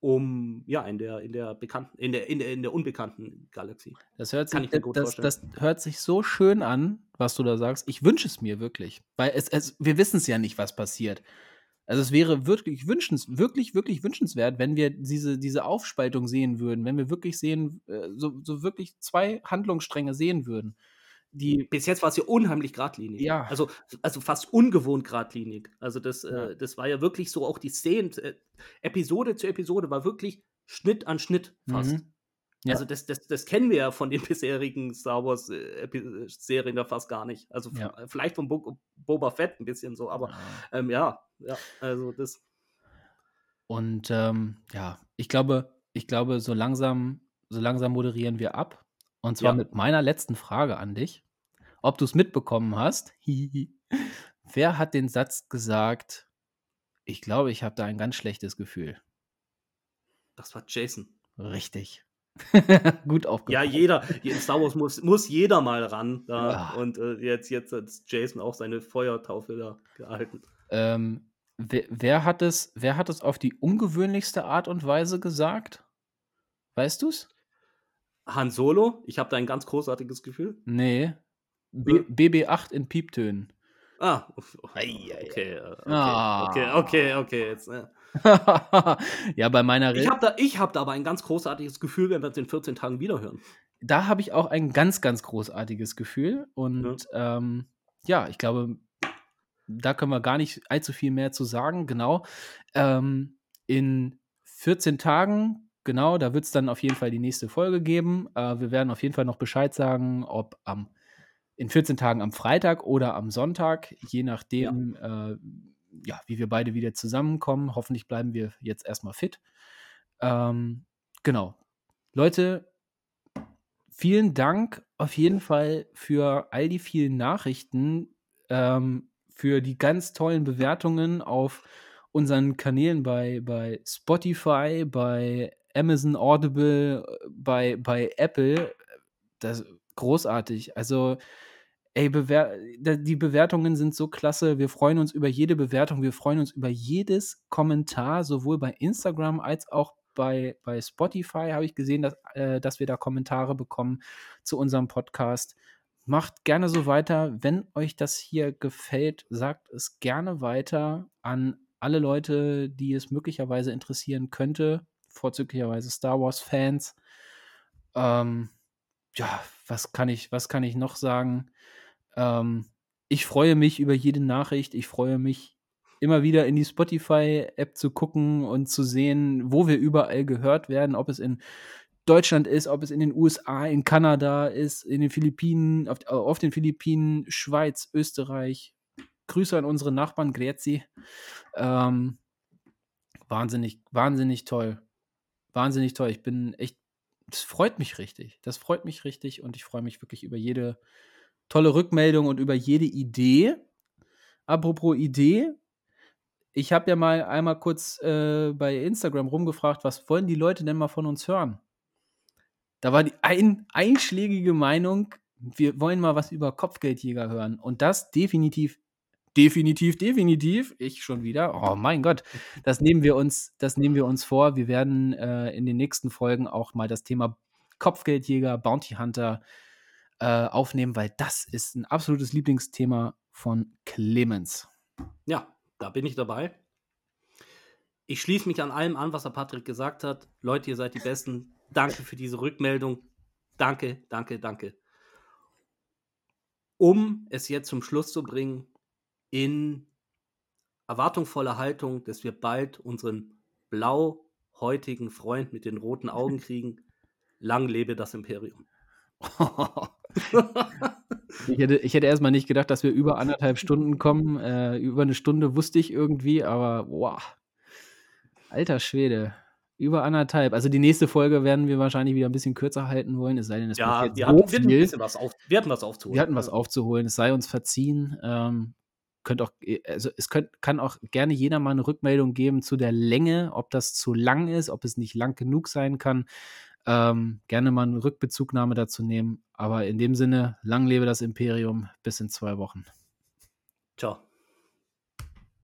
um, ja, in der, in der bekannten, in der, in der, in der unbekannten Galaxie. Das hört, sich, das, das hört sich so schön an, was du da sagst. Ich wünsche es mir wirklich. Weil es, es, wir wissen es ja nicht, was passiert. Also es wäre wirklich wünschens, wirklich, wirklich wünschenswert, wenn wir diese, diese Aufspaltung sehen würden, wenn wir wirklich sehen, äh, so, so wirklich zwei Handlungsstränge sehen würden. Die, Bis jetzt war es ja unheimlich geradlinig. Ja. Also, also fast ungewohnt geradlinig. Also das, Ja. äh, das war ja wirklich so, auch die Szenen, äh, Episode zu Episode war wirklich Schnitt an Schnitt fast. Mhm. Ja. Also das, das, das kennen wir ja von den bisherigen Star Wars äh, äh, Serien da fast gar nicht. Also Ja. vielleicht von Bo Boba Fett ein bisschen so, aber ähm, ja, ja, also das. Und ähm, ja, ich glaube, ich glaube, so langsam, so langsam moderieren wir ab. Und zwar Ja. mit meiner letzten Frage an dich. Ob du es mitbekommen hast. Wer hat den Satz gesagt, ich glaube, ich habe da ein ganz schlechtes Gefühl. Das war Jason. Richtig. Gut Ja, aufgepasst. jeder, in Star Wars muss, muss jeder mal ran. Da. Ja. Und äh, jetzt, jetzt hat Jason auch seine Feuertaufe da gehalten. Ähm, wer, wer, hat es, wer hat es auf die ungewöhnlichste Art und Weise gesagt? Weißt du's? Han Solo, ich habe da ein ganz großartiges Gefühl. Nee. B Hm? BB8 in Pieptönen. Ah, okay, okay, Ah. okay, okay, okay, jetzt. Ja, bei meiner Ich Re habe da, ich hab da aber ein ganz großartiges Gefühl, wenn wir uns in 14 Tagen wiederhören. da habe ich auch ein ganz, ganz großartiges Gefühl. Und ähm, ja, ich glaube, da können wir gar nicht allzu viel mehr zu sagen. Genau. Ähm, in 14 Tagen, genau, da wird es dann auf jeden Fall die nächste Folge geben. Äh, wir werden auf jeden Fall noch Bescheid sagen, ob am in 14 Tagen am Freitag oder am Sonntag, je nachdem, ja. Äh, ja, wie wir beide wieder zusammenkommen. Hoffentlich bleiben wir jetzt erstmal fit. Ähm, genau. Leute, vielen Dank auf jeden Fall für all die vielen Nachrichten, ähm, für die ganz tollen Bewertungen auf unseren Kanälen bei, bei Spotify, bei Amazon Audible, bei, bei Apple. Das großartig. Also, ey, Bewer die Bewertungen sind so klasse. Wir freuen uns über jede Bewertung. Wir freuen uns über jedes Kommentar, sowohl bei Instagram als auch bei, bei Spotify habe ich gesehen, dass, äh, dass wir da Kommentare bekommen zu unserem Podcast. Macht gerne so weiter. Wenn euch das hier gefällt, sagt es gerne weiter an alle Leute, die es möglicherweise interessieren könnte, vorzüglicherweise Star Wars-Fans. Ähm, ja, was kann ich, was kann ich noch sagen? Ähm, ich freue mich über jede Nachricht. Ich freue mich immer wieder in die Spotify-App zu gucken und zu sehen, wo wir überall gehört werden, ob es in Deutschland ist, ob es in den USA, in Kanada ist, in den Philippinen, auf, auf den Philippinen, Schweiz, Österreich. Grüße an unsere Nachbarn, Grezi. Ähm, wahnsinnig, wahnsinnig toll. Wahnsinnig toll. Ich bin echt, das freut mich richtig. Das freut mich richtig und ich freue mich wirklich über jede tolle Rückmeldung und über jede Idee. Apropos Idee, ich habe ja mal einmal kurz äh, bei Instagram rumgefragt, was wollen die Leute denn mal von uns hören? Da war die ein, einschlägige Meinung, wir wollen mal was über Kopfgeldjäger hören. Und das definitiv, definitiv, definitiv, ich schon wieder. Oh mein Gott, das nehmen wir uns, das nehmen wir uns vor. Wir werden äh, in den nächsten Folgen auch mal das Thema Kopfgeldjäger, Bounty Hunter äh, aufnehmen, weil das ist ein absolutes Lieblingsthema von Clemens. Ja, da bin ich dabei. Ich schließe mich an allem an, was der Patrick gesagt hat. Leute, ihr seid die Besten. Danke für diese Rückmeldung. Danke, danke, danke. Um es jetzt zum Schluss zu bringen, in erwartungsvoller Haltung, dass wir bald unseren blauhäutigen Freund mit den roten Augen kriegen. Lang lebe das Imperium. ich, hätte, ich hätte erstmal nicht gedacht, dass wir über anderthalb Stunden kommen. Äh, über eine Stunde wusste ich irgendwie, aber boah. Alter Schwede. Über anderthalb. Also die nächste Folge werden wir wahrscheinlich wieder ein bisschen kürzer halten wollen, es sei denn, es ja, jetzt wir, so hatten, viel. Wir, was auf, wir hatten was aufzuholen. Wir hatten was aufzuholen, es sei uns verziehen. Ähm, könnt auch, also es könnt, kann auch gerne jeder mal eine Rückmeldung geben zu der Länge, ob das zu lang ist, ob es nicht lang genug sein kann. Ähm, gerne mal eine Rückbezugnahme dazu nehmen. Aber in dem Sinne, lang lebe das Imperium, bis in zwei Wochen. Ciao.